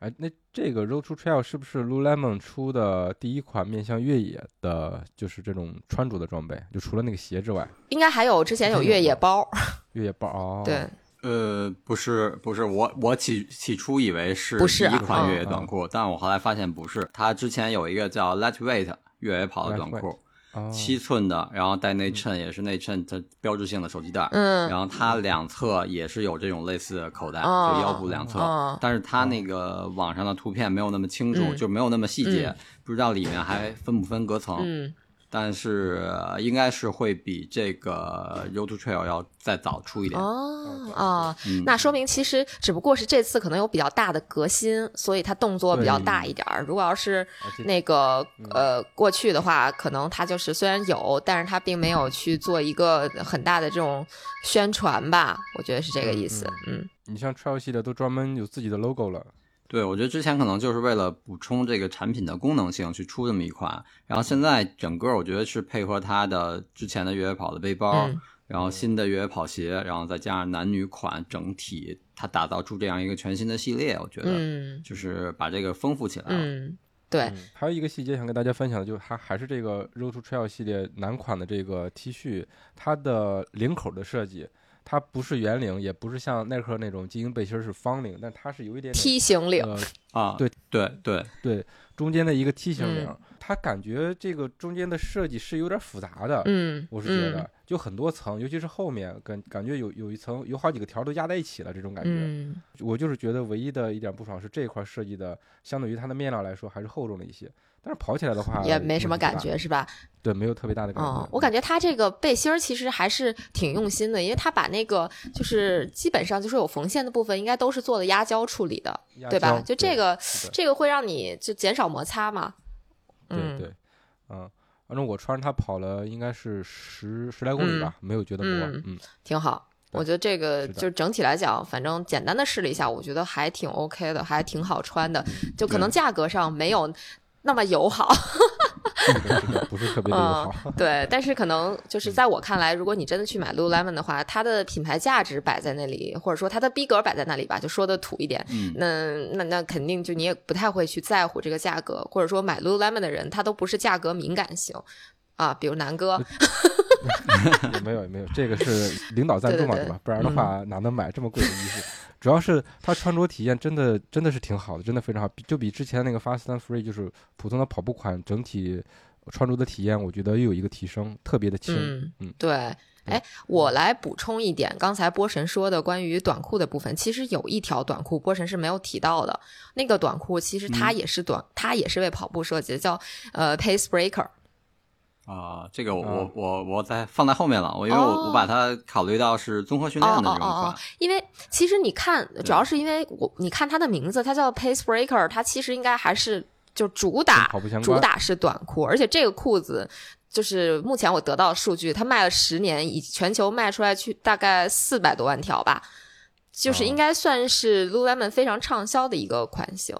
哎，那这个 Road to Trail 是不是 Lululemon 出的第一款面向越野的，就是这种穿着的装备？就除了那个鞋之外，应该还有之前有越野包，越野包哦，对，呃，不是，不是，我我起起初以为是一款越野嗯短裤，但我后来发现不是，它之前有一个叫 Lightweight 越野跑的短裤，哦，七寸的，然后带内衬，也是内衬它标志性的手机袋，嗯然后它两侧也是有这种类似的口袋，哦就腰部两侧，哦但是它那个网上的图片没有那么清楚，嗯就没有那么细节，嗯不知道里面还分不分隔层。嗯但是呃应该是会比这个 Road to Trail 要再早出一点。哦啊，嗯，那说明其实只不过是这次可能有比较大的革新，所以它动作比较大一点儿。如果要是那个嗯呃过去的话，可能它就是虽然有，但是它并没有去做一个很大的这种宣传吧，我觉得是这个意思。嗯你像 Trail 系列都专门有自己的 logo 了，对，我觉得之前可能就是为了补充这个产品的功能性去出这么一款，然后现在整个我觉得是配合它的之前的越野跑的背包，嗯然后新的越野跑鞋，然后再加上男女款，整体它打造出这样一个全新的系列，我觉得嗯就是把这个丰富起来了。嗯，对，嗯，还有一个细节想跟大家分享的，就是还还是这个 Road to Trail 系列男款的这个 T 恤，它的领口的设计，它不是圆领，也不是像耐克那种精英背心儿是方领，但它是有一点点梯形领，呃啊，对对对，对中间的一个梯形领，嗯。它感觉这个中间的设计是有点复杂的，嗯，我是觉得、嗯就很多层，尤其是后面感感觉有有一层有好几个条都压在一起了，这种感觉。嗯我就是觉得唯一的一点不爽是这一块设计的，相对于它的面料来说还是厚重了一些，但是跑起来的话也没什么感觉是吧？对，没有特别大的感觉。哦，我感觉它这个背心儿其实还是挺用心的，因为它把那个就是基本上就是有缝线的部分，应该都是做的压胶处理的，对吧？就这个这个会让你就减少摩擦嘛。嗯，对对，嗯，反正我穿着它跑了应该是十十来公里吧，没有觉得磨，嗯嗯，挺好。我觉得这个就整体来讲，反正简单的试了一下，我觉得还挺 OK 的，还挺好穿的。就可能价格上没有那么友好，不是特别好。对，但是可能就是在我看来，如果你真的去买 Lululemon 的话，它的品牌价值摆在那里，或者说它的逼格摆在那里吧，就说的土一点，嗯，那那那肯定就你也不太会去在乎这个价格，或者说买 Lululemon 的人，他都不是价格敏感型。啊，比如南哥，也 没有没有，这个是领导赞助嘛，对吧？不然的话哪能买这么贵的衣服？主要是它穿着体验真的真的是挺好的，真的非常好，比就比之前那个 Fast and Free 就是普通的跑步款整体穿着的体验，我觉得又有一个提升，特别的轻。嗯嗯对。哎，我来补充一点，刚才波神说的关于短裤的部分，其实有一条短裤波神是没有提到的。那个短裤其实它嗯也是短，它也是为跑步设计的，叫呃 Pace Breaker。啊，这个我啊我我我在放在后面了，我因为我哦。我把它考虑到是综合训练的这种款哦哦哦哦，因为其实你看，主要是因为我你看它的名字，它叫 Pace Breaker，它其实应该还是就主打主打是短裤，而且这个裤子就是目前我得到的数据，它卖了十年，以全球卖出来去大概四百多万条吧。就是哦应该算是 Lululemon 非常畅销的一个款型，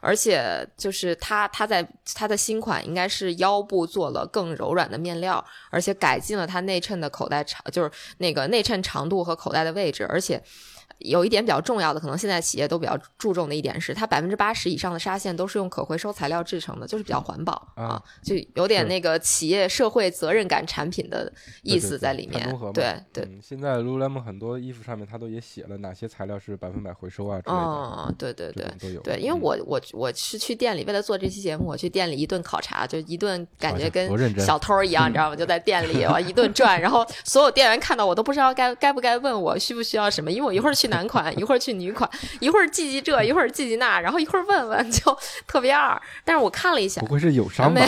而且就是它它在它的新款应该是腰部做了更柔软的面料，而且改进了它内衬的口袋长，就是那个内衬长度和口袋的位置，而且。有一点比较重要的，可能现在企业都比较注重的一点是，它百分之八十以上的纱线都是用可回收材料制成的，就是比较环保啊啊，就有点那个企业社会责任感产品的意思在里面对对，嗯，现在 Lululemon 很多衣服上面它都也写了哪些材料是百分百回收啊之类的，嗯，对对对。都有。对，因为嗯我我我是去店里，为了做这期节目，我去店里一顿考察，就一顿感觉跟小偷一样，你知道吗？就在店里 我一顿转，然后所有店员看到我都不知道该该不该问我需不需要什么，因为我一会儿去男款，一会儿去女款，一会儿记记这，一会儿记记那，然后一会儿问问，就特别二。但是我看了一下不，会是友商吧没？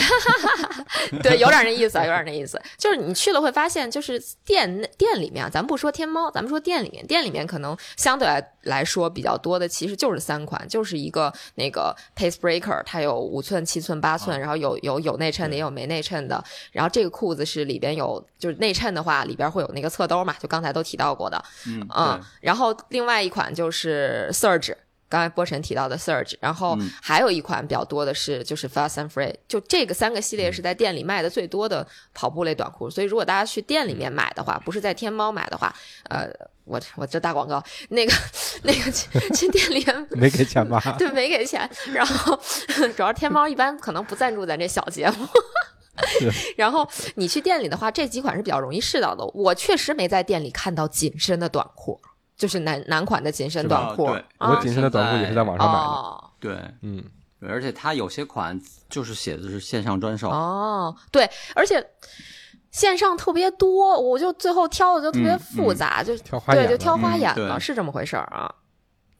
对，有点那意思啊，有点那意思。就是你去了会发现，就是店内店里面啊，咱不说天猫，咱们说店里面，店里面可能相对来来说比较多的，其实就是三款，就是一个那个 Pace Breaker，它有五寸、七寸、八寸，然后有有有内衬的，也有没内衬的。然后这个裤子是里边有，就是内衬的话，里边会有那个侧兜嘛，就刚才都提到过的。嗯嗯，然后另外一款就是 Surge。刚才波神提到的 Surge，然后嗯还有一款比较多的是就是 Fast and Free，就这个三个系列是在店里卖的最多的跑步类短裤，所以如果大家去店里面买的话，不是在天猫买的话，呃，我我这大广告，那个 那个去去店里 没给钱吧？对，没给钱。然后主要天猫一般可能不赞助咱这小节目。然后你去店里的话，这几款是比较容易试到的。我确实没在店里看到紧身的短裤，就是男男款的紧身短裤。对啊我紧身的短裤也是在网上买的。哦对嗯，对，而且它有些款就是写的是线上专售，哦，对，而且线上特别多，我就最后挑的就特别嗯复杂，就挑花眼对，就挑花嗯眼了，对是这么回事儿啊。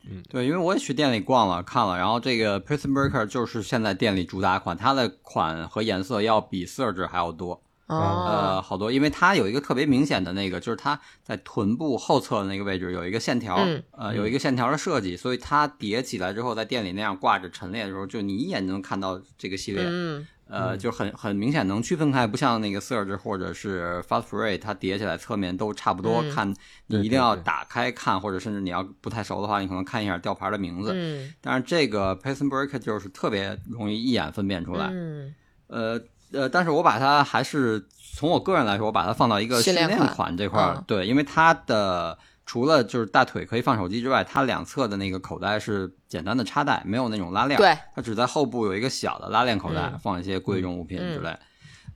嗯对，因为我也去店里逛了看了，然后这个 Prison Breaker 就是现在店里主打款，它的款和颜色要比 Surge 还要多。哦，呃，好多，因为它有一个特别明显的那个，就是它在臀部后侧的那个位置有一个线条，嗯呃，有一个线条的设计，所以它叠起来之后，在店里那样挂着陈列的时候，就你一眼就能看到这个系列，嗯呃，就很很明显能区分开，不像那个 Surge 或者是 Fast Free，它叠起来侧面都差不多，嗯看你一定要打开看，或者甚至你要不太熟的话，你可能看一下吊牌的名字。嗯。但是这个 Payson Breaker 就是特别容易一眼分辨出来，嗯。呃呃，但是我把它还是从我个人来说，我把它放到一个训练款款这块儿，嗯对，因为它的除了就是大腿可以放手机之外，它两侧的那个口袋是简单的插袋，没有那种拉链，对，它只在后部有一个小的拉链口袋，嗯放一些贵重物品之类。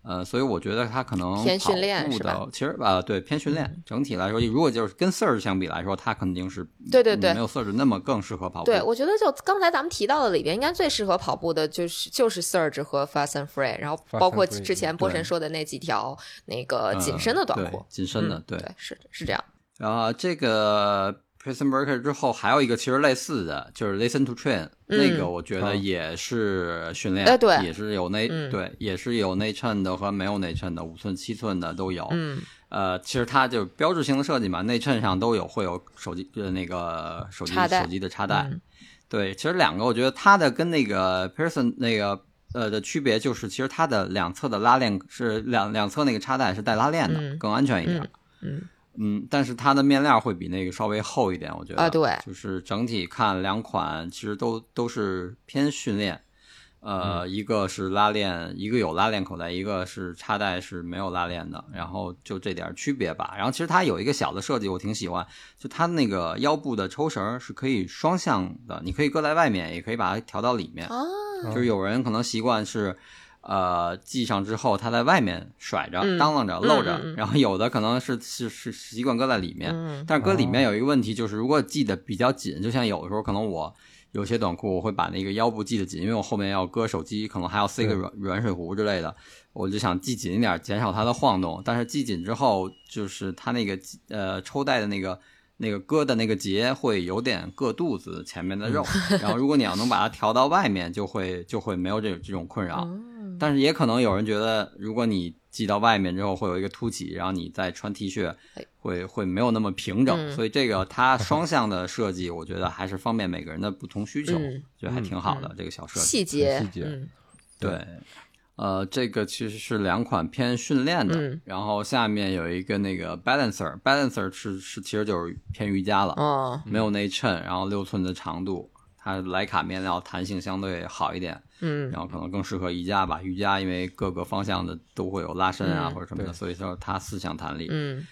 呃，所以我觉得它可能偏训练跑步是吧的，其实呃对偏训练。整体来说，如果就是跟 Surge 相比来说，它肯定是对对对没有 Surge 那么更适合跑步。对，我觉得就刚才咱们提到的里边，应该最适合跑步的就是就是 Surge 和 Fast and Free，然后包括之前波神说的那几条那个嗯紧身的短对裤，紧身的对，是是这样，然后这个 Prison Breaker 之后还有一个其实类似的，就是 Listen to Train，、嗯那个我觉得嗯也是训练，哎对也是有内、嗯对，也是有内衬的和没有内衬的，五寸、七寸的都有。嗯呃，其实它就标志性的设计嘛，内衬上都有会有手机呃那个手机手机的插袋。嗯对，其实两个我觉得它的跟那个 Pearson 那个呃的区别就是，其实它的两侧的拉链是两两侧那个插袋是带拉链的，嗯更安全一点。嗯嗯嗯，但是它的面料会比那个稍微厚一点，我觉得啊对就是整体看两款其实都都是偏训练，呃，一个是拉链，一个有拉链口袋，一个是插袋是没有拉链的，然后就这点区别吧。然后其实它有一个小的设计，我挺喜欢，就它那个腰部的抽绳是可以双向的，你可以搁在外面，也可以把它调到里面。啊，就是有人可能习惯是，呃，系上之后它在外面甩着、嗯当啷着、露着，然后有的可能是是是习惯搁在里面，嗯但是搁里面有一个问题，就是如果系的比较紧，就像有的时候可能我有些短裤我会把那个腰部系得紧，因为我后面要搁手机，可能还要塞个软软水壶之类的，我就想系紧一点，减少它的晃动。但是系紧之后，就是它那个呃抽带的那个。那个割的那个结会有点硌肚子前面的肉，然后如果你要能把它调到外面，就会就会没有这这种困扰。嗯但是也可能有人觉得，如果你系到外面之后会有一个凸起，然后你再穿 T 恤哎，会会没有那么平整。嗯所以这个它双向的设计，我觉得还是方便每个人的不同需求，嗯觉得还挺好的、这个小设计。细节细节嗯对，呃，这个其实是两款偏训练的，嗯然后下面有一个那个 Balancer，Balancer 是是其实就是偏瑜伽了，哦没有内衬，然后六寸的长度，它莱卡面料弹性相对好一点。嗯然后可能更适合瑜伽吧。瑜伽因为各个方向的都会有拉伸啊、嗯或者什么的，对所以说它四项弹力。嗯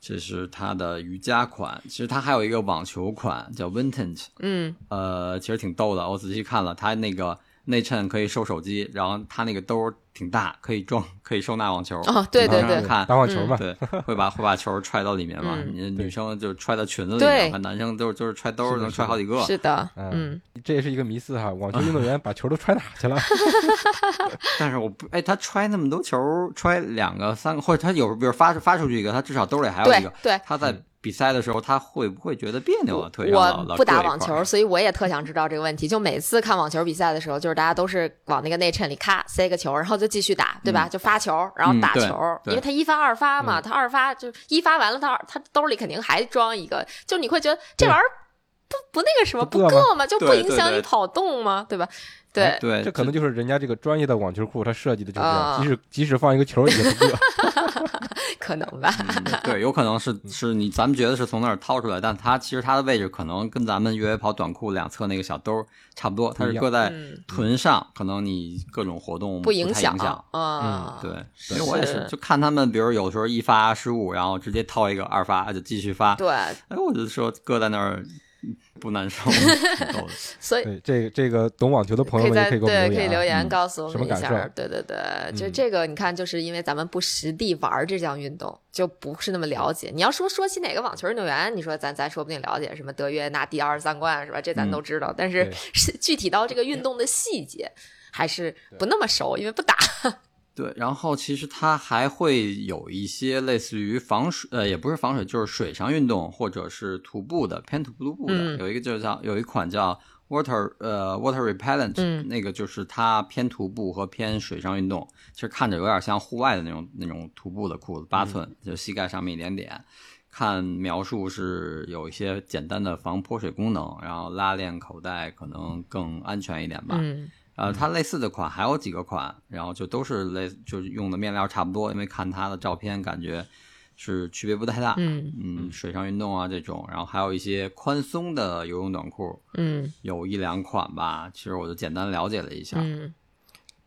这是它的瑜伽款。其实它还有一个网球款叫 Vintage，嗯呃，其实挺逗的。我仔细看了，它那个内衬可以收手机，然后它那个兜儿挺大，可以装，可以收纳网球。哦对对对看打网球嘛，对，会把会把球揣到里面嘛？嗯你女生就揣到裙子里对面，看男生都就是揣兜儿，能揣好几个。是的嗯嗯这也是一个迷思哈。网球运动员把球都揣哪去了？但是我不，哎，他揣那么多球，揣两个、三个，或者他有时候比如发发出去一个，他至少兜里还有一个。对对。他在比赛的时候，他会不会觉得别扭啊？腿上不打网球，所以我也特想知道这个问题。就每次看网球比赛的时候，就是大家都是往那个内衬里咔塞个球，然后就继续打，对吧？就发球，然后打球，对因为他一发二发嘛，他二发就一发完了，他二他兜里肯定还装一个，就你会觉得这玩意儿不不那个什么不硌吗？就不影响你跑动吗？对吧？对，对，这可能就是人家这个专业的网球裤，它设计的就是这样，啊即使即使放一个球也不硌。可能吧。嗯对，有可能是是你咱们觉得是从那儿掏出来，但它其实它的位置可能跟咱们越野跑短裤两侧那个小兜儿差不多，它是搁在嗯臀上，可能你各种活动不影影响响。啊。对，是因为我也是，就看他们，比如有时候一发失误，然后直接掏一个二发就继续发，对，哎，我就说搁在那儿 不难受。所以，这个这个懂网球的朋友们可以在可以给我们对可以留言告诉我什么感们一下。受对对对，就嗯这个你看，就是因为咱们不实地玩这项运动，就不是那么了解。你要说说起哪个网球运动员，你说咱咱说不定了解什么德约拿第二十三冠是吧？这咱都知道，但是是具体到这个运动的细节。还是不那么熟，因为不打。对，然后其实它还会有一些类似于防水，呃，也不是防水，就是水上运动或者是徒步的偏徒步的，嗯有一个就叫有一款叫 water 呃 water repellent，、嗯那个就是它偏徒步和偏水上运动，其实看着有点像户外的那种那种徒步的裤子，八寸，就膝盖上面一点点。看描述是有一些简单的防泼水功能，然后拉链口袋可能更安全一点吧。嗯呃，它类似的款还有几个款，然后就都是类，就是用的面料差不多，因为看它的照片感觉是区别不太大。嗯嗯，水上运动啊这种，然后还有一些宽松的游泳短裤，嗯有一两款吧。其实我就简单了解了一下，嗯，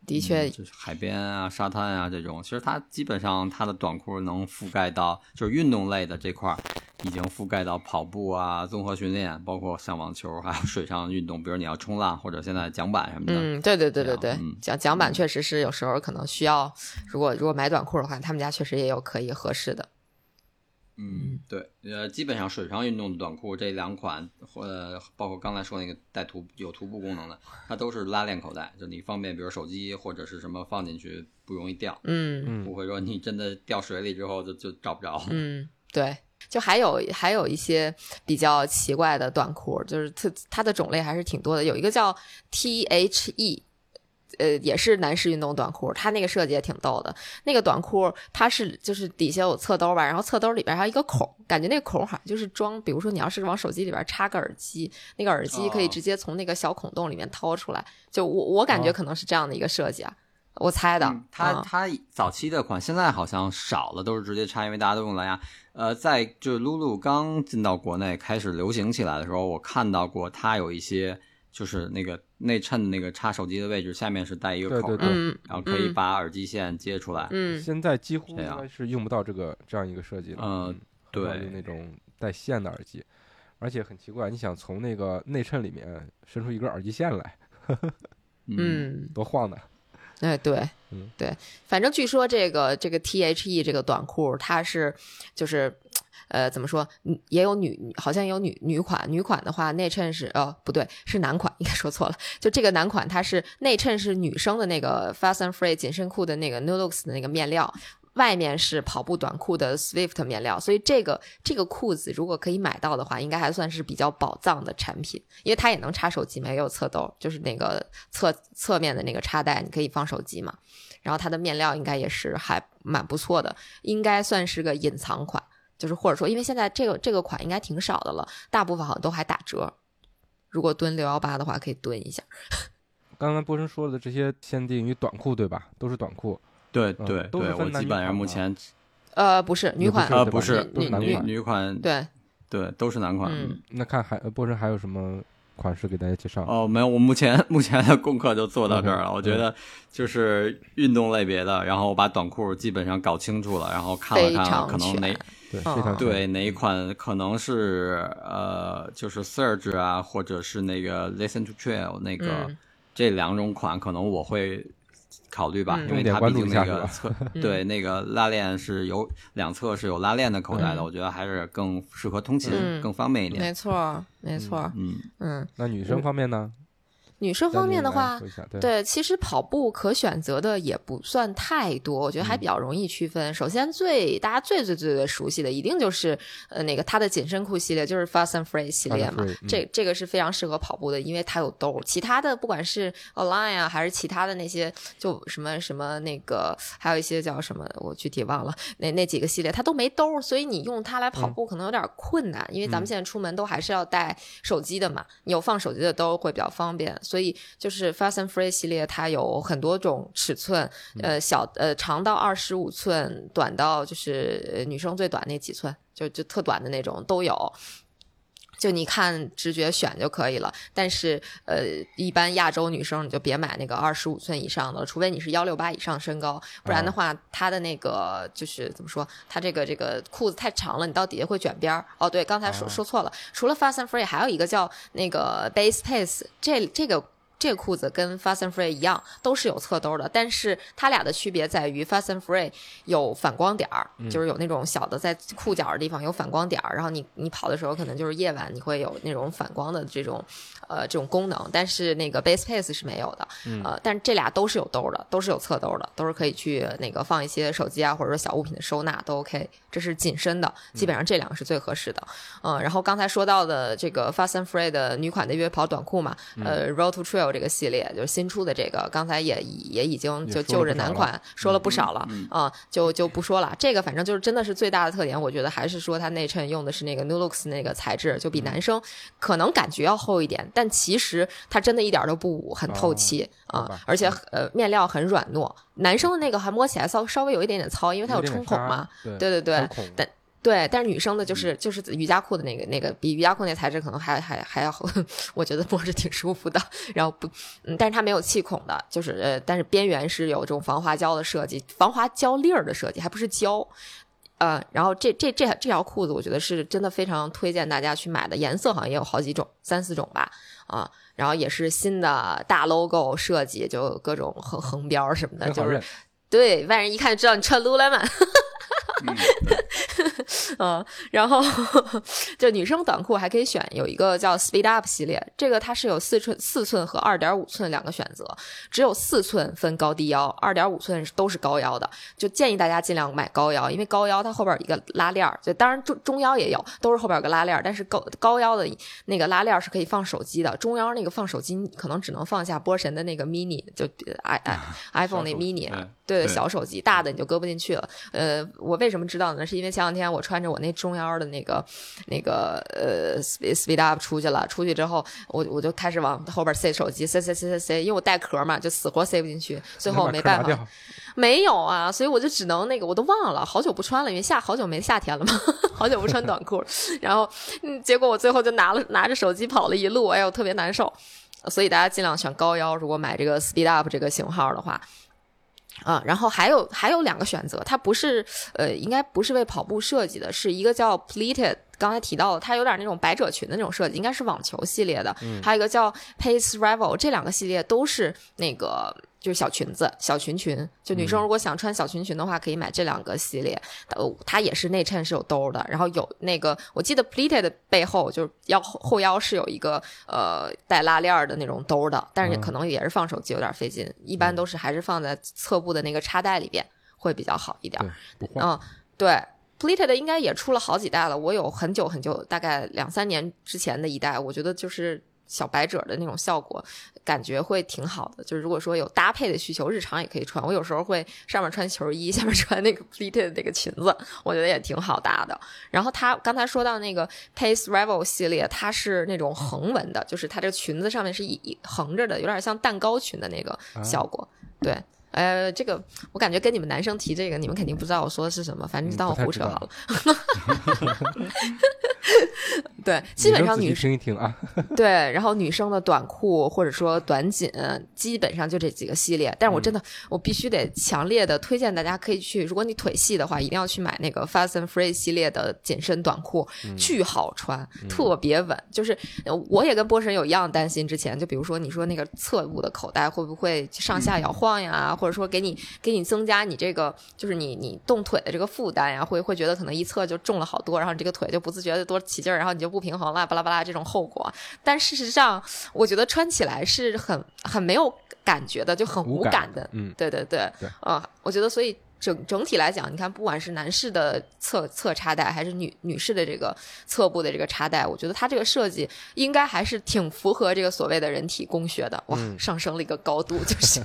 的确嗯，就是海边啊、沙滩啊这种，其实它基本上它的短裤能覆盖到，就是运动类的这块儿，已经覆盖到跑步啊、综合训练，包括像网球，还有水上运动，比如你要冲浪或者现在桨板什么的。嗯，对对对对对桨桨板确实是有时候可能需要，如果如果买短裤的话，他们家确实也有可以合适的。嗯，对，呃，基本上水上运动的短裤这两款，呃，包括刚才说那个带徒有徒步功能的，它都是拉链口袋，就你方便，比如手机或者是什么放进去不容易掉，嗯嗯不会说你真的掉水里之后就就找不着。嗯，对。就还有还有一些比较奇怪的短裤，就是它它的种类还是挺多的。有一个叫 T H E，呃，也是男士运动短裤，它那个设计也挺逗的。那个短裤它是就是底下有侧兜吧，然后侧兜里边还有一个孔，感觉那个孔好像就是装，比如说你要是往手机里边插个耳机，那个耳机可以哦直接从那个小孔洞里面掏出来。就我我感觉哦可能是这样的一个设计啊，我猜的。嗯它嗯它早期的款现在好像少了，都是直接插，因为大家都用蓝牙。呃，在就露露刚进到国内开始流行起来的时候，我看到过它有一些就是那个内衬那个插手机的位置下面是带一个口的，对对对嗯然后可以嗯把耳机线接出来。嗯现在几乎应该是用不到这个这样一个设计了。嗯对用那种带线的耳机，而且很奇怪，你想从那个内衬里面伸出一根耳机线来，呵呵嗯。多晃的。哎，对嗯，对，反正据说这个这个 T H E 这个短裤，它是就是呃怎么说，也有女，好像有女女款，女款的话内衬是哦不对，是男款，应该说错了，就这个男款它是内衬是女生的那个 Fast and Free 紧身裤的那个 Nulux 的那个面料。外面是跑步短裤的 Swift 面料，所以这个这个裤子如果可以买到的话，应该还算是比较宝藏的产品，因为它也能插手机嘛，也有侧兜，就是那个侧侧面的那个插袋，你可以放手机嘛。然后它的面料应该也是还蛮不错的，应该算是个隐藏款，就是或者说，因为现在这个这个款应该挺少的了，大部分好像都还打折。如果蹲六幺八的话，可以蹲一下。刚刚波神说的这些限定于短裤，对吧？都是短裤。嗯对对对，都是分男女我基本上款目前呃，不是女款，呃不是都是女。女款，对，对都是男款。嗯那看还呃波神还有什么款式给大家介绍？哦，没有，我目前目前的功课就做到这儿了。嗯我觉得就是运动类别的，然后我把短裤基本上搞清楚了，然后看了看，可能哪全。对，嗯。非常对哪一款可能是呃，就是 Surge 啊，或者是那个 Listen to Trail 那个、嗯。这这两种款，可能我会考虑吧，嗯。因为它毕竟那个侧 对那个拉链是有两侧是有拉链的口袋的，嗯。我觉得还是更适合通勤，嗯。更方便一点。没点。错，没错，嗯，嗯，那女生方面呢？女生方面的话对，对，其实跑步可选择的也不算太多，我觉得嗯还比较容易区分。首先最大家最最最最熟悉的，一定就是呃那个它的紧身裤系列，就是 Fast and Free 系列嘛。这这个是非常适合跑步的，因为它有兜儿。其他的不管是 Align 啊，还是其他的那些，就什么什么那个，还有一些叫什么，我具体忘了，那那几个系列它都没兜儿，所以你用它来跑步可能有点困难，因为咱们嗯现在出门都还是要带手机的嘛，你有放手机的兜儿会比较方便，所以就是 Fast and Free 系列，它有很多种尺寸，呃，小呃长到二十五寸，短到就是呃女生最短那几寸，就就特短的那种都有。就你看直觉选就可以了，但是呃，一般亚洲女生你就别买那个二十五寸以上的了，除非你是幺六八以上身高，不然的话，它的那个就是怎么说，它这个这个裤子太长了，你到底下会卷边儿。哦，对，刚才说哦说错了，除了 Fast and Free，还有一个叫那个 Base Pace，这这个。这这个裤子跟 Fast and Free 一样，都是有侧兜的，但是它俩的区别在于 Fast and Free 有反光点儿，就是有那种小的在裤脚的地方有反光点儿，然后你你跑的时候可能就是夜晚你会有那种反光的这种呃这种功能，但是那个 Base Pace 是没有的，呃，但是这俩都是有兜的，都是有侧兜的，都是可以去那个放一些手机啊或者说小物品的收纳都 OK，这是紧身的，基本上这两个是最合适的，嗯，然后刚才说到的这个 Fast and Free 的女款的越野跑短裤嘛，呃，Road to Trail 这个系列就是新出的这个，刚才也也已经就就着男款说了不少了啊、就就不说了。这个反正就是真的是最大的特点，我觉得还是说它内衬用的是那个 New Looks 那个材质，就比男生可能感觉要厚一点，但其实它真的一点都不捂，很透气啊、而且呃面料很软糯。男生的那个还摸起来稍稍微有一点点糙，因为它有冲孔嘛。，对对对对但对，但是女生的就是就是瑜伽裤的那个那个比瑜伽裤那材质可能还还还要，我觉得摸着挺舒服的。然后不，嗯，但是它没有气孔的，就是呃，但是边缘是有这种防滑胶的设计，防滑胶粒儿的设计，还不是胶。呃，然后这这这这条裤子，我觉得是真的非常推荐大家去买的，颜色好像也有好几种，三四种吧，啊，然后也是新的大 logo 设计，就各种横横标什么的，就是。对外人一看就知道你穿 Lululemon。嗯，然后就女生短裤还可以选有一个叫 Speed Up 系列，这个它是有四寸、四寸和二点五寸两个选择，只有四寸分高低腰，二点五寸都是高腰的，就建议大家尽量买高腰，因为高腰它后边有一个拉链儿，就当然中中腰也有，都是后边有个拉链儿，但是高高腰的那个拉链儿是可以放手机的，中腰那个放手机可能只能放下波神的那个 mini，就 i i iPhone 那 mini，对小手机大的你就搁不进去了。呃，我为什么知道呢？是因为前两天我穿着我那中腰的那个那个呃 Speed Up 出去了，出去之后我我就开始往后边塞手机，塞塞塞塞塞，因为我带壳嘛，就死活塞不进去，最后没办法，没有啊，所以我就只能那个我都忘了，好久不穿了，因为夏好久没夏天了嘛，好久不穿短裤，然后嗯，结果我最后就拿了拿着手机跑了一路，哎呦特别难受，所以大家尽量选高腰，如果买这个 Speed Up 这个型号的话。啊，然后还有还有两个选择，它不是呃，应该不是为跑步设计的，是一个叫 Pleated，刚才提到的，它有点那种百褶裙的那种设计，应该是网球系列的，还有一个叫 Pace Rival，这两个系列都是那个就是小裙子、小裙裙，就女生如果想穿小裙裙的话，可以买这两个系列，呃，它也是内衬是有兜的，然后有那个我记得 Pleated 背后就是腰后后腰是有一个呃带拉链儿的那种兜的，但是可能也是放手机有点费劲，一般都是还是放在侧部的那个插袋里边会比较好一点。嗯，对。Pleated 应该也出了好几代了，我有很久很久，大概两三年之前的一代，我觉得就是小白褶的那种效果，感觉会挺好的。就是如果说有搭配的需求，日常也可以穿。我有时候会上面穿球衣，下面穿那个 pleated 那个裙子，我觉得也挺好搭的。然后它刚才说到那个 Pace Revel 系列，它是那种横纹的，就是它这个裙子上面是一一横着的，有点像蛋糕裙的那个效果。对。呃，这个我感觉跟你们男生提这个，你们肯定不知道我说的是什么，反正就当我胡扯好了。对，基本上女女生一听啊，对，然后女生的短裤或者说短紧，基本上就这几个系列。但是我真的，我必须得强烈的推荐大家可以去，如果你腿细的话，一定要去买那个 Fast and Free 系列的紧身短裤，巨好穿，特别稳。就是呃我也跟波神有一样担心，之前就比如说你说那个侧部的口袋会不会上下摇晃呀，或者说给你给你增加你这个就是你你动腿的这个负担呀，会会觉得可能一侧就重了好多，然后你这个腿就不自觉的多起劲儿，然后你就不平衡了，巴拉巴拉这种后果。但事实上，我觉得穿起来是很很没有感觉的，就很无感的。嗯对对对，对啊、我觉得所以。整整体来讲，你看，不管是男士的侧侧插袋，还是女女士的这个侧部的这个插袋，我觉得它这个设计应该还是挺符合这个所谓的人体工学的。哇，嗯上升了一个高度，就是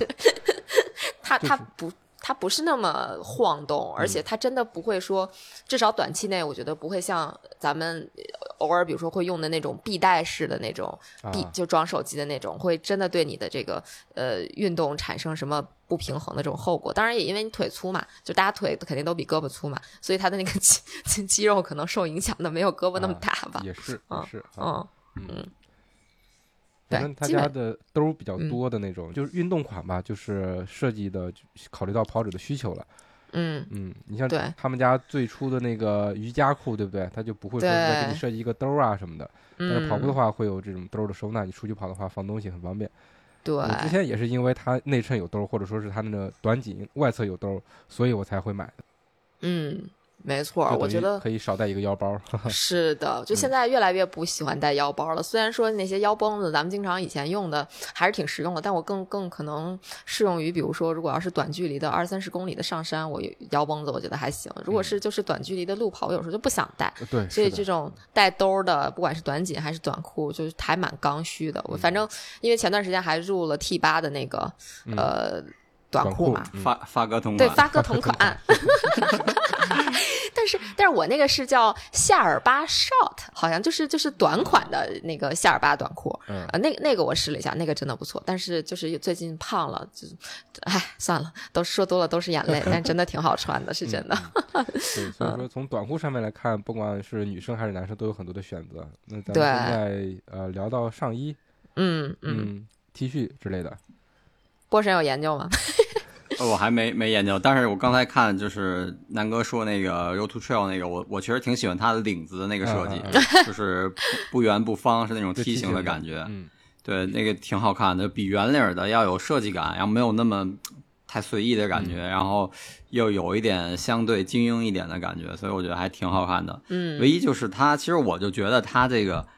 它它不它不是那么晃动，而嗯且它真的不会说，至少短期内我觉得不会像咱们呃偶尔比如说会用的那种臂带式的那种臂啊就装手机的那种，会真的对你的这个呃运动产生什么不平衡的这种后果。当然也因为你腿粗嘛，就大家腿肯定都比胳膊粗嘛，所以它的那个 肌肌肉可能受影响的没有胳膊那么啊大吧。也是嗯也是嗯，嗯，反正他家的兜儿比较嗯多的那种，就是运动款吧，就是设计的考虑到跑者的需求了。嗯嗯，你像他们家最初的那个瑜伽裤，对不对？他就不会说再给你设计一个兜儿啊什么的。但是跑步的嗯，话会有这种兜儿的收纳，你出去跑的话放东西很方便。对，我之前也是因为它内衬有兜儿，或者说是它那个短颈外侧有兜儿，所以我才会买的。嗯，没错，我觉得可以少带一个腰包。是的，就现在越来越不喜欢带腰包了。虽然说那些腰绷子咱们经常以前用的还是挺实用的，但我更更可能适用于，比如说如果要是短距离的二三十公里的上山，我有腰绷子我觉得还行。如果是就是短距离的路跑，我有时候就不想带。对，所以这种带兜儿的，不管是短紧还是短裤，就是还蛮刚需的。我反正因为前段时间还入了 T 八的那个、呃短短裤裤嘛，嗯发发哥同款对，发哥同款。但是，但是我那个是叫夏尔巴 short，好像就是就是短款的那个夏尔巴短裤。嗯呃，那个那个我试了一下，那个真的不错。但是就是最近胖了，就，唉，算了，都说多了都是眼泪。但真的挺好穿的，是真的。对，所以说从短裤上面来看，不管是女生还是男生，都有很多的选择。那咱们对现在呃聊到上衣，嗯嗯，嗯，T 恤之类的，波神有研究吗？呃我还没没研究，但是我刚才看就是南哥说那个 Road to Trail 那个，我我确实挺喜欢它的领子的那个设计，嗯 就是不不圆不方，是那种梯形形的感觉。嗯，对，那个挺好看的，比圆领儿的要有设计感，然后没有那么太随意的感觉，然后又有一点相对精英一点的感觉，所以我觉得还挺好看的。嗯唯一就是它，其实我就觉得它这个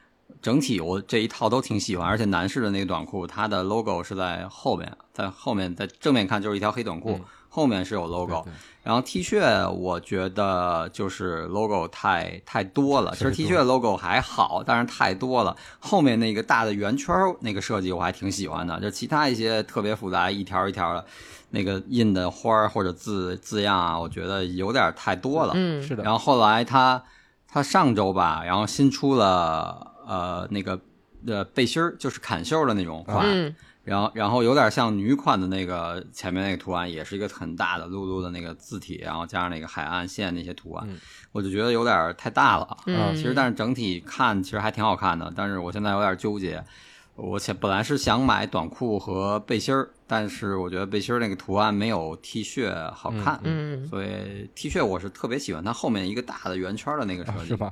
整体我这一套都挺喜欢，而且男士的那个短裤，它的 logo 是在后面，在后面在正面看就是一条黑短裤，嗯后面是有 logo，对对然后 T 恤，我觉得就是 logo 太太多了。其实 T 恤 logo 还好，但是太多了。后面那个大的圆圈那个设计我还挺喜欢的，就其他一些特别复杂一条一条的那个印的花儿或者字字样啊，我觉得有点太多了。嗯是的，然后后来他他上周吧，然后新出了呃那个呃背心儿，就是砍袖的那种款，嗯然后然后有点像女款的那个前面那个图案，也是一个很大的露露的那个字体，然后加上那个海岸线那些图案，嗯我就觉得有点太大了。嗯啊其实但是整体看其实还挺好看的，但是我现在有点纠结。我想本来是想买短裤和背心儿，但是我觉得背心儿那个图案没有 T 恤好看，嗯，所以 T 恤我是特别喜欢它后面一个大的圆圈儿的那个设计，啊是吧？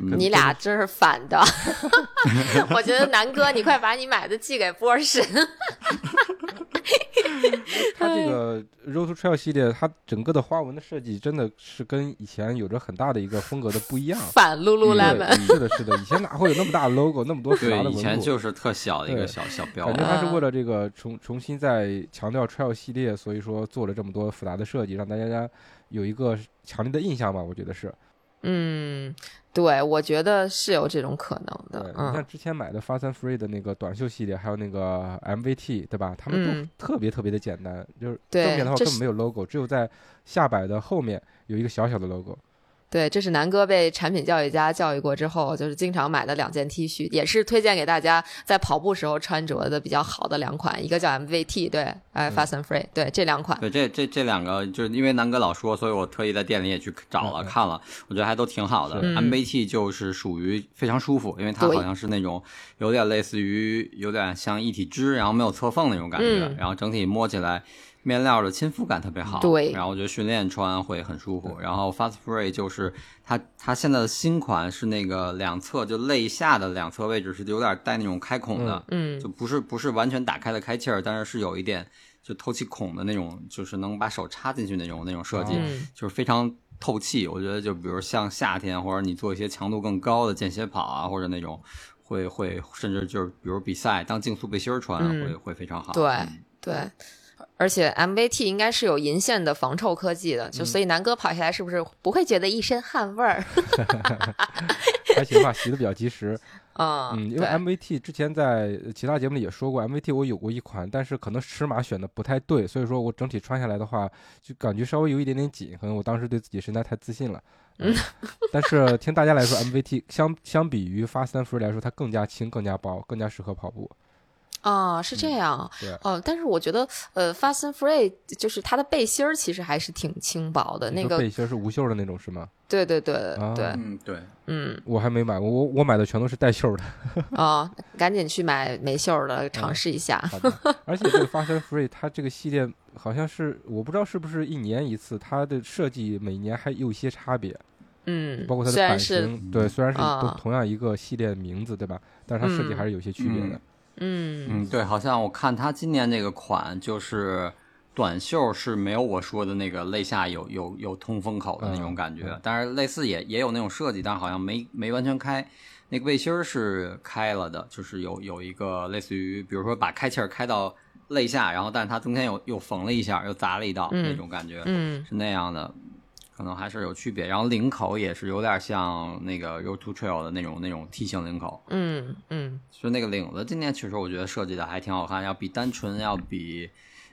嗯你俩真是反的。我觉得南哥，你快把你买的寄给波神。它这个 Road to Trail 系列，它整个的花纹的设计真的是跟以前有着很大的一个风格的不一样。反 Lululemon，对是的，是的，以前哪会有那么大的 logo，那么多复杂对，的纹路？以前就是特小的一个小小标感觉志。它是为了这个重重新再强调 Trail 系列，所以说做了这么多复杂的设计，让大家有一个强烈的印象吧。我觉得是。嗯，对，我觉得是有这种可能的，，你像嗯之前买的 Fast and Free 的那个短袖系列，还有那个 MVT，对吧？他们都嗯特别特别的简单，就是对正面的话根本没有 logo，只有在下摆的后面有一个小小的 logo。对，这是南哥被产品教育家教育过之后，就是经常买的两件 T 恤，也是推荐给大家在跑步时候穿着的比较好的两款，一个叫 MVT，对，哎，Fast and Free，对，这两款，对，这这这两个就是因为南哥老说，所以我特意在店里也去找了、看了，我觉得还都挺好的。是。嗯。MBT 就是属于非常舒服，因为它好像是那种有点类似于有点像一体织，然后没有侧缝那种感觉，嗯。然后整体摸起来面料的亲肤感特别好。对然后我觉得训练穿会很舒服。然后 Fast Free 就是它它现在的新款是那个两侧就肋下的两侧位置是有点带那种开孔的，嗯就不是不是完全打开的开气儿，但是是有一点就透气孔的那种，就是能把手插进去那种那种设计，嗯就是非常透气。我觉得就比如像夏天或者你做一些强度更高的间歇跑啊，或者那种会会甚至就是比如比赛当竞速背心儿穿、嗯会会非常好。对嗯对。而且 MVT 应该是有银线的防臭科技的，就所以南哥跑下来是不是不会觉得一身汗味儿？还行吧，洗的比较及时。嗯，嗯，因为 MVT 之前在其他节目里也说过，MVT 我有过一款，但是可能尺码选的不太对，所以说我整体穿下来的话，就感觉稍微有一点点紧，可能我当时对自己身材太自信了。嗯，但是听大家来说，MVT 相相比于 Fast and Free 来说，它更加轻、更加薄、更加适合跑步。啊，是这样。对哦，但是我觉得，呃，Fast and Free 就是它的背心儿其实还是挺轻薄的。那个，背心是无袖的那种是吗？对对对啊对，嗯，对，嗯我还没买过，我我买的全都是带袖的。啊，赶紧去买没袖儿的尝试一下。好的，而且这个 Fast and Free 它这个系列好像是我不知道是不是一年一次，它的设计每年还有一些差别。嗯，包括它的版虽然是型，对，虽然是同样一个系列名字，对吧？但是它设计嗯还是有些区别的。嗯嗯，对，好像我看他今年那个款就是短袖是没有我说的那个肋下有有有通风口的那种感觉，嗯。嗯但是类似也也有那种设计，但是好像没没完全开。那个背心儿是开了的，就是有有一个类似于，比如说把开气儿开到肋下，然后但是它中间又又缝了一下，又砸了一道、嗯那种感觉，嗯。是那样的，可能还是有区别。然后领口也是有点像那个 Road to Trail 的那种那种梯形领口，嗯嗯就那个领子，今年其实我觉得设计的还挺好看，要比单纯要比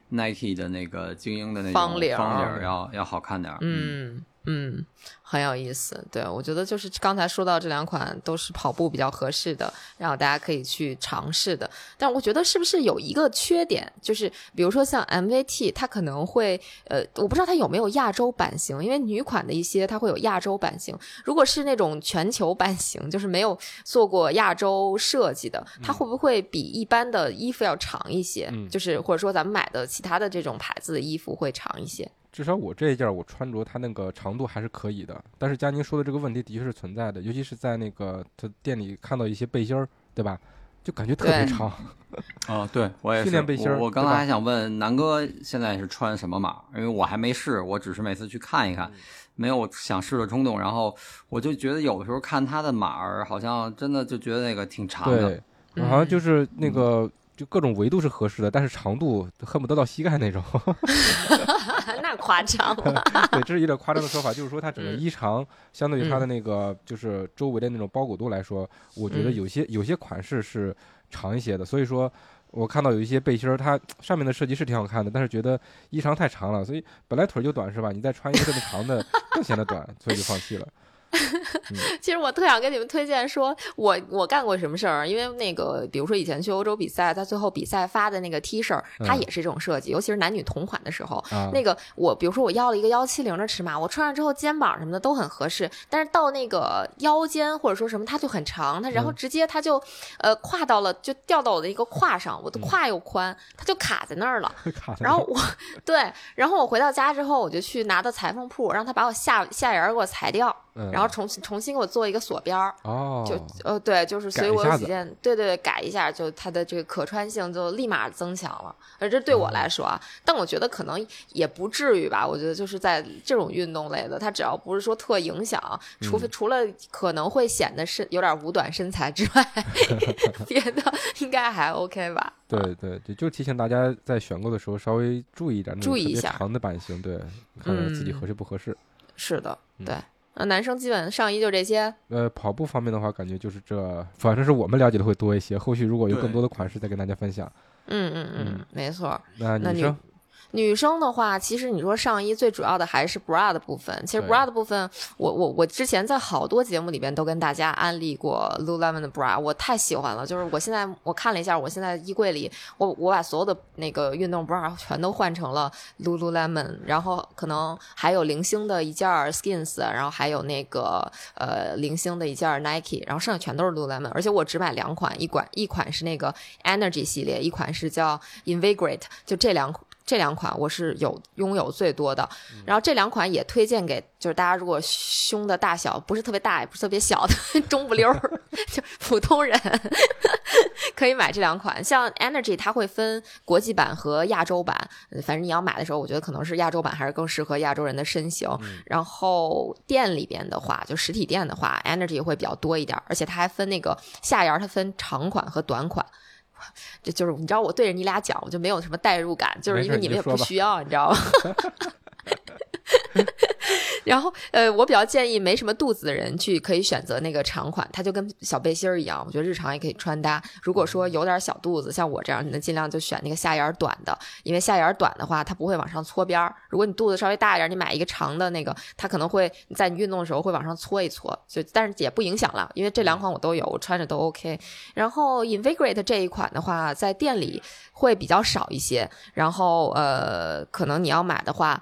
Nike 的那个精英的那种方领儿方领儿要要好看点儿。嗯嗯，很有意思。对我觉得就是刚才说到这两款都是跑步比较合适的，然后大家可以去尝试的。但我觉得是不是有一个缺点，就是比如说像 MVT，它可能会呃，我不知道它有没有亚洲版型，因为女款的一些它会有亚洲版型。如果是那种全球版型，就是没有做过亚洲设计的，它会不会比一般的衣服要长一些？嗯就是或者说咱们买的其他的这种牌子的衣服会长一些。至少我这一件儿我穿着它那个长度还是可以的，但是佳宁说的这个问题的确是存在的，尤其是在那个他店里看到一些背心儿，对吧？就感觉特别对长，啊，对我也是。训练背心儿我我刚才还想问南哥现在是穿什么码？因为我还没试，我只是每次去看一看，嗯没有想试的冲动。然后我就觉得有的时候看他的码儿，好像真的就觉得那个挺长的。对，好像就是那个就各种维度是合适的，但是长度恨不得到膝盖那种。那夸张了。对，这是一点夸张的说法，就是说它整个嗯衣长相对于它的那个就是周围的那种包裹度来说，我觉得嗯有些有些款式是长一些的，所以说。我看到有一些背心儿，它上面的设计是挺好看的，但是觉得衣长太长了，所以本来腿就短是吧？你再穿一个这么长的，更显得短，所以就放弃了。其实我特想跟你们推荐说，我我干过什么事儿，因为那个比如说以前去欧洲比赛，他最后比赛发的那个 T 恤，它嗯。也是这种设计，尤其是男女同款的时候。啊，那个我比如说我要了一个幺七零的尺码，我穿上之后肩膀什么的都很合适，但是到那个腰间或者说什么它就很长，它然后嗯。直接它就、呃跨到了就掉到我的一个胯上，我的嗯。胯又宽，它就卡在那儿了。然后我对，然后我回到家之后，我就去拿到裁缝铺，让他把我下下沿儿给我裁掉，嗯然后重新重新给我做一个锁边儿。哦，就呃对，就是所以我几件，对对对，改一下，就它的这个可穿性就立马增强了。而这对我来说啊，但我觉得可能也不至于吧。我觉得就是在这种运动类的，它只要不是说特影响，除非、除了可能会显得身有点五短身材之外，别的应该还 OK 吧。对对对，就提醒大家在选购的时候稍微注意一点，注意一下长的版型，对，看看自己嗯合适不合适。是的，嗯对。那男生基本上衣就这些，呃，跑步方面的话，感觉就是这，反正是我们了解的会多一些。后续如果有更多的款式，再跟大家分享。嗯嗯嗯嗯，没错。那女生，女生的话，其实你说上衣最主要的还是 bra 的部分。其实 bra 的部分，我我我之前在好多节目里边都跟大家安利过 Lululemon 的 bra，我太喜欢了。就是我现在我看了一下，我现在衣柜里，我我把所有的那个运动 bra 全都换成了 Lululemon，然后可能还有零星的一件 Skins，然后还有那个呃零星的一件 Nike，然后剩下全都是 Lululemon。而且我只买两款，一款一款是那个 Energy 系列，一款是叫 Invigorate，就这两款。这两款我是有拥有最多的，然后这两款也推荐给就是大家如果胸的大小不是特别大也不是特别小的 中不溜儿，就普通人 可以买这两款。像 Energy 它会分国际版和亚洲版，呃反正你要买的时候，我觉得可能是亚洲版还是更适合亚洲人的身形。然后店里边的话，就实体店的话，Energy 会比较多一点，而且它还分那个下沿它分长款和短款。这就是你知道，我对着你俩讲，我就没有什么代入感，就是因为你们也不需要，你知道吗？然后，呃，我比较建议没什么肚子的人去可以选择那个长款，它就跟小背心儿一样，我觉得日常也可以穿搭。如果说有点小肚子，像我这样，你能尽量就选那个下沿短的，因为下沿短的话，它不会往上搓边儿。如果你肚子稍微大一点，你买一个长的那个，它可能会在你运动的时候会往上搓一搓，就但是也不影响了，因为这两款我都有，我穿着都 OK。然后 Invigorate 这一款的话，在店里会比较少一些，然后呃，可能你要买的话。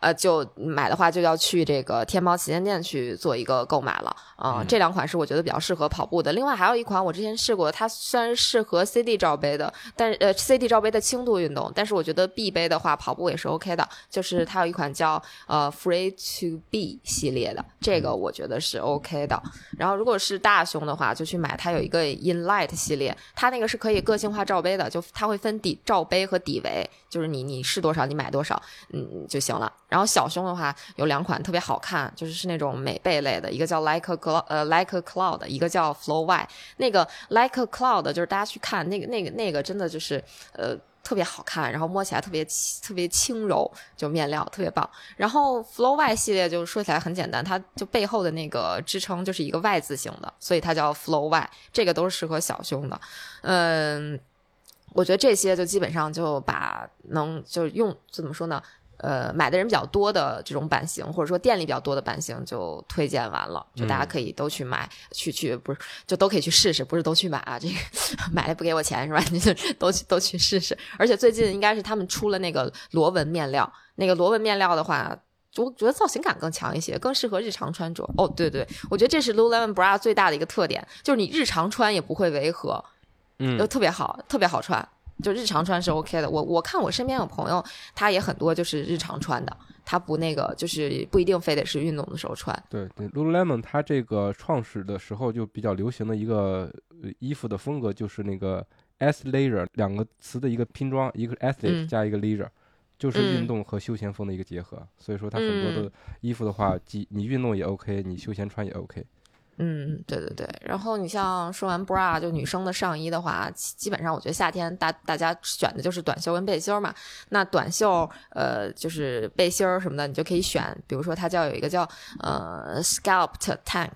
呃，就买的话就要去这个天猫旗舰店去做一个购买了。啊、嗯这两款是我觉得比较适合跑步的。另外还有一款我之前试过，它虽然适合 CD 罩杯的，但是呃 CD 罩杯的轻度运动，但是我觉得 B 杯的话跑步也是 OK 的。就是它有一款叫呃 Free to Be 系列的，这个我觉得是 OK 的。然后如果是大胸的话，就去买它有一个 In Light 系列，它那个是可以个性化罩杯的，就它会分底罩杯和底围，就是你你是多少你买多少，嗯就行了。然后小胸的话有两款特别好看，就是是那种美背类的，一个叫 Like a 呃 Like a Cloud，一个叫 Flow Y。那个 Like a Cloud 就是大家去看那个那个那个真的就是呃。特别好看，然后摸起来特别特别轻柔，就面料特别棒。然后 Flow Y 系列就说起来很简单，它就背后的那个支撑就是一个 Y 字形的，所以它叫 Flow Y。这个都是适合小胸的。嗯，我觉得这些就基本上就把能就用怎么说呢？呃，买的人比较多的这种版型，或者说店里比较多的版型就推荐完了，就大家可以都去买，去去不是就都可以去试试，不是都去买啊？这个买了不给我钱是吧？你就都去都去试试。而且最近应该是他们出了那个螺纹面料，那个螺纹面料的话。我觉得造型感更强一些，更适合日常穿着。哦，对对，我觉得这是 Lululemon bra 最大的一个特点，就是你日常穿也不会违和，嗯就特别好，特别好穿。就日常穿是 OK 的。我我看我身边有朋友，他也很多就是日常穿的，他不那个就是不一定非得是运动的时候穿。对对，Lululemon 它这个创始的时候就比较流行的一个呃衣服的风格，就是那个 S leisure 两个词的一个拼装，一个 athlete 嗯加一个 leisure，、就是嗯运动和休闲风的一个结合。所以说它很多的衣服的话，既你运动也 OK，你休闲穿也 OK。嗯，对对对。然后你像说完 bra 就女生的上衣的话，基本上我觉得夏天大大家选的就是短袖跟背心嘛。那短袖呃就是背心什么的，你就可以选，比如说它叫有一个叫呃 Sculpt Tank，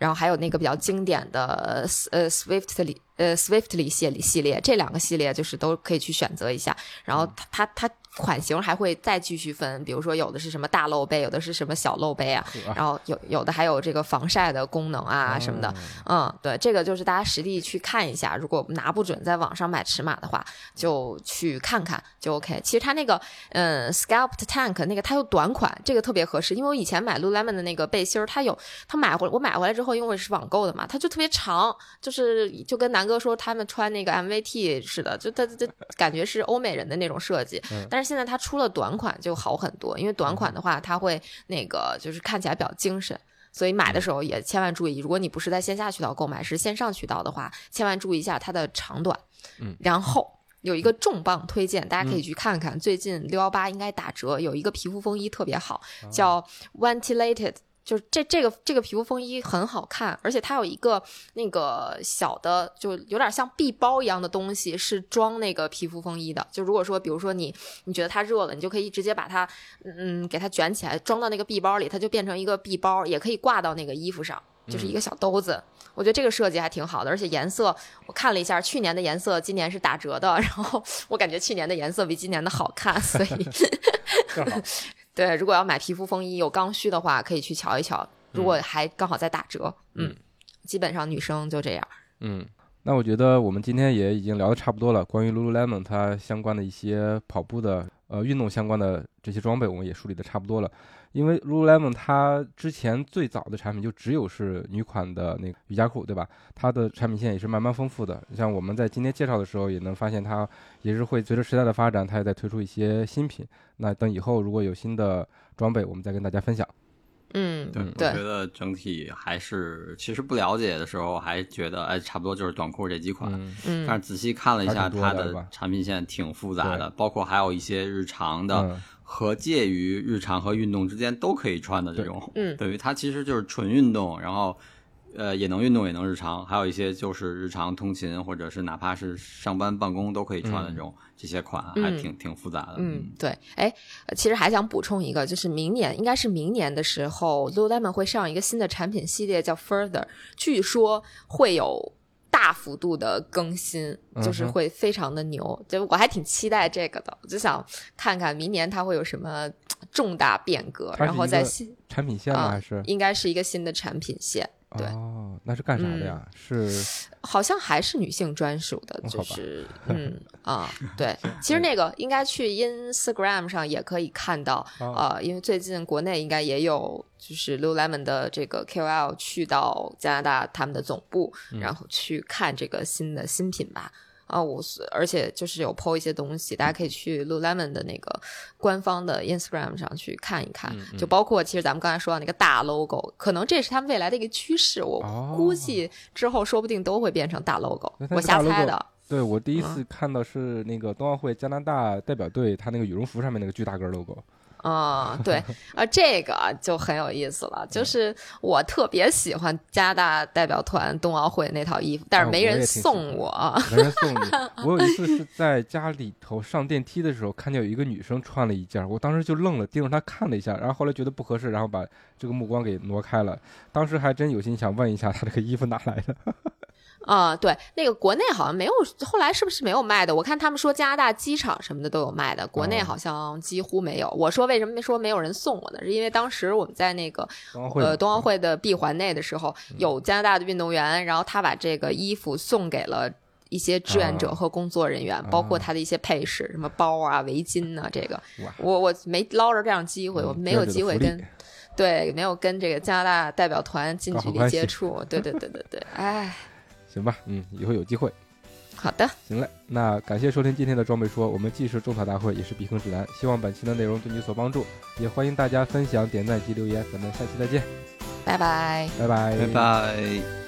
然后还有那个比较经典的呃 Swiftly 呃 Swiftly 系列系列，这两个系列就是都可以去选择一下。然后它它它款型还会再继续分，比如说有的是什么大露背，有的是什么小露背啊，然后有有的还有这个防晒的功能啊什么的。嗯，对，这个就是大家实地去看一下。如果拿不准在网上买尺码的话，就去看看就 OK。其实它那个嗯 Scalped Tank 那个它有短款，这个特别合适，因为我以前买 Lululemon 的那个背心儿，它有它买回我买回来之后，因为是网购的嘛，它就特别长，就是就跟南哥说他们穿那个 MVT 似的，就它它感觉是欧美人的那种设计。但是现在它出了短款就好很多，因为短款的话，它会那个就是看起来比较精神。所以买的时候也千万注意，如果你不是在线下渠道购买，是线上渠道的话，千万注意一下它的长短。嗯，然后有一个重磅推荐，大家可以去看看，最近六幺八应该打折，有一个皮肤风衣特别好，叫 Ventilated。就是这这个这个皮肤风衣很好看，而且它有一个那个小的，就有点像臂包一样的东西，是装那个皮肤风衣的。就如果说，比如说你你觉得它热了，你就可以直接把它嗯给它卷起来，装到那个臂包里，它就变成一个臂包，也可以挂到那个衣服上，就是一个小兜子。我觉得这个设计还挺好的，而且颜色我看了一下，去年的颜色今年是打折的，然后 我感觉去年的颜色比今年的好看，所以 正好，对，如果要买皮肤风衣有刚需的话，可以去瞧一瞧。如果还刚好在打折，嗯，基本上女生就这样。嗯，那我觉得我们今天也已经聊的差不多了。关于 Lululemon 它相关的一些跑步的呃运动相关的这些装备，我们也梳理的差不多了。因为 Lululemon 它之前最早的产品就只有是女款的那个瑜伽裤，对吧？它的产品线也是慢慢丰富的。像我们在今天介绍的时候，也能发现它也是会随着时代的发展，它也在推出一些新品。那等以后如果有新的装备，我们再跟大家分享。嗯，对，嗯我觉得整体还是，其实不了解的时候还觉得，哎，差不多就是短裤这几款。嗯嗯但是仔细看了一下它的产品线，挺复杂的，包括还有一些日常的嗯和介于日常和运动之间都可以穿的这种。嗯等于它其实就是纯运动，然后呃也能运动也能日常，还有一些就是日常通勤或者是哪怕是上班办公都可以穿的这种、这些款，还嗯挺挺复杂的。嗯，对，哎，呃其实还想补充一个，就是明年应该是明年的时候，Lululemon 会上一个新的产品系列，叫 Further，据说会有大幅度的更新，就是会非常的牛，就我还挺期待这个的，我就想看看明年它会有什么重大变革，然后它是一个再新产品线吗？啊还是？应该是一个新的产品线，对哦，那是干啥的呀？是好像还是女性专属的，就是 嗯啊，对，其实那个应该去 Instagram 上也可以看到，啊呃，因为最近国内应该也有就是 Lululemon 的这个 KOL 去到加拿大他们的总部，嗯然后去看这个新的新品吧。啊，我是而且就是有 PO 一些东西，大家可以去 Lululemon 的那个官方的 Instagram 上去看一看，嗯就包括其实咱们刚才说到那个大 logo，可能这是他们未来的一个趋势，我哦估计之后说不定都会变成大 logo，我瞎猜的。对我第一嗯次看到是那个冬奥会加拿大代表队，他那个羽绒服上面那个巨大个 logo。啊、对 啊，这个就很有意思了。就是我特别喜欢加拿大代表团冬奥会那套衣服，但啊是没人送我。没人送你。我有一次是在家里头上电梯的时候，看见有一个女生穿了一件，我当时就愣了，盯着她看了一下，然后后来觉得不合适，然后把这个目光给挪开了。当时还真有心想问一下，她这个衣服哪来的？啊、对，那个国内好像没有，后来是不是没有卖的？我看他们说加拿大机场什么的都有卖的，国内哦好像几乎没有。我说为什么说没有人送我呢？是因为当时我们在那个呃冬奥会的闭环内的时候，有加拿大的运动员，然后他把这个衣服送给了。一些志愿者啊和工作人员，包括他的一些配饰，什么包啊、围巾啊，这个我我没捞着这样机会，嗯我没有机会跟对没有跟这个加拿大代表团近距离接触，对对对对对，哎，行吧，嗯，以后有机会。好的，行嘞，那感谢收听今天的装备说，我们既是种草大会，也是避坑指南。希望本期的内容对你有所帮助，也欢迎大家分享、点赞及留言。咱们下期再见，拜拜。拜拜，拜拜。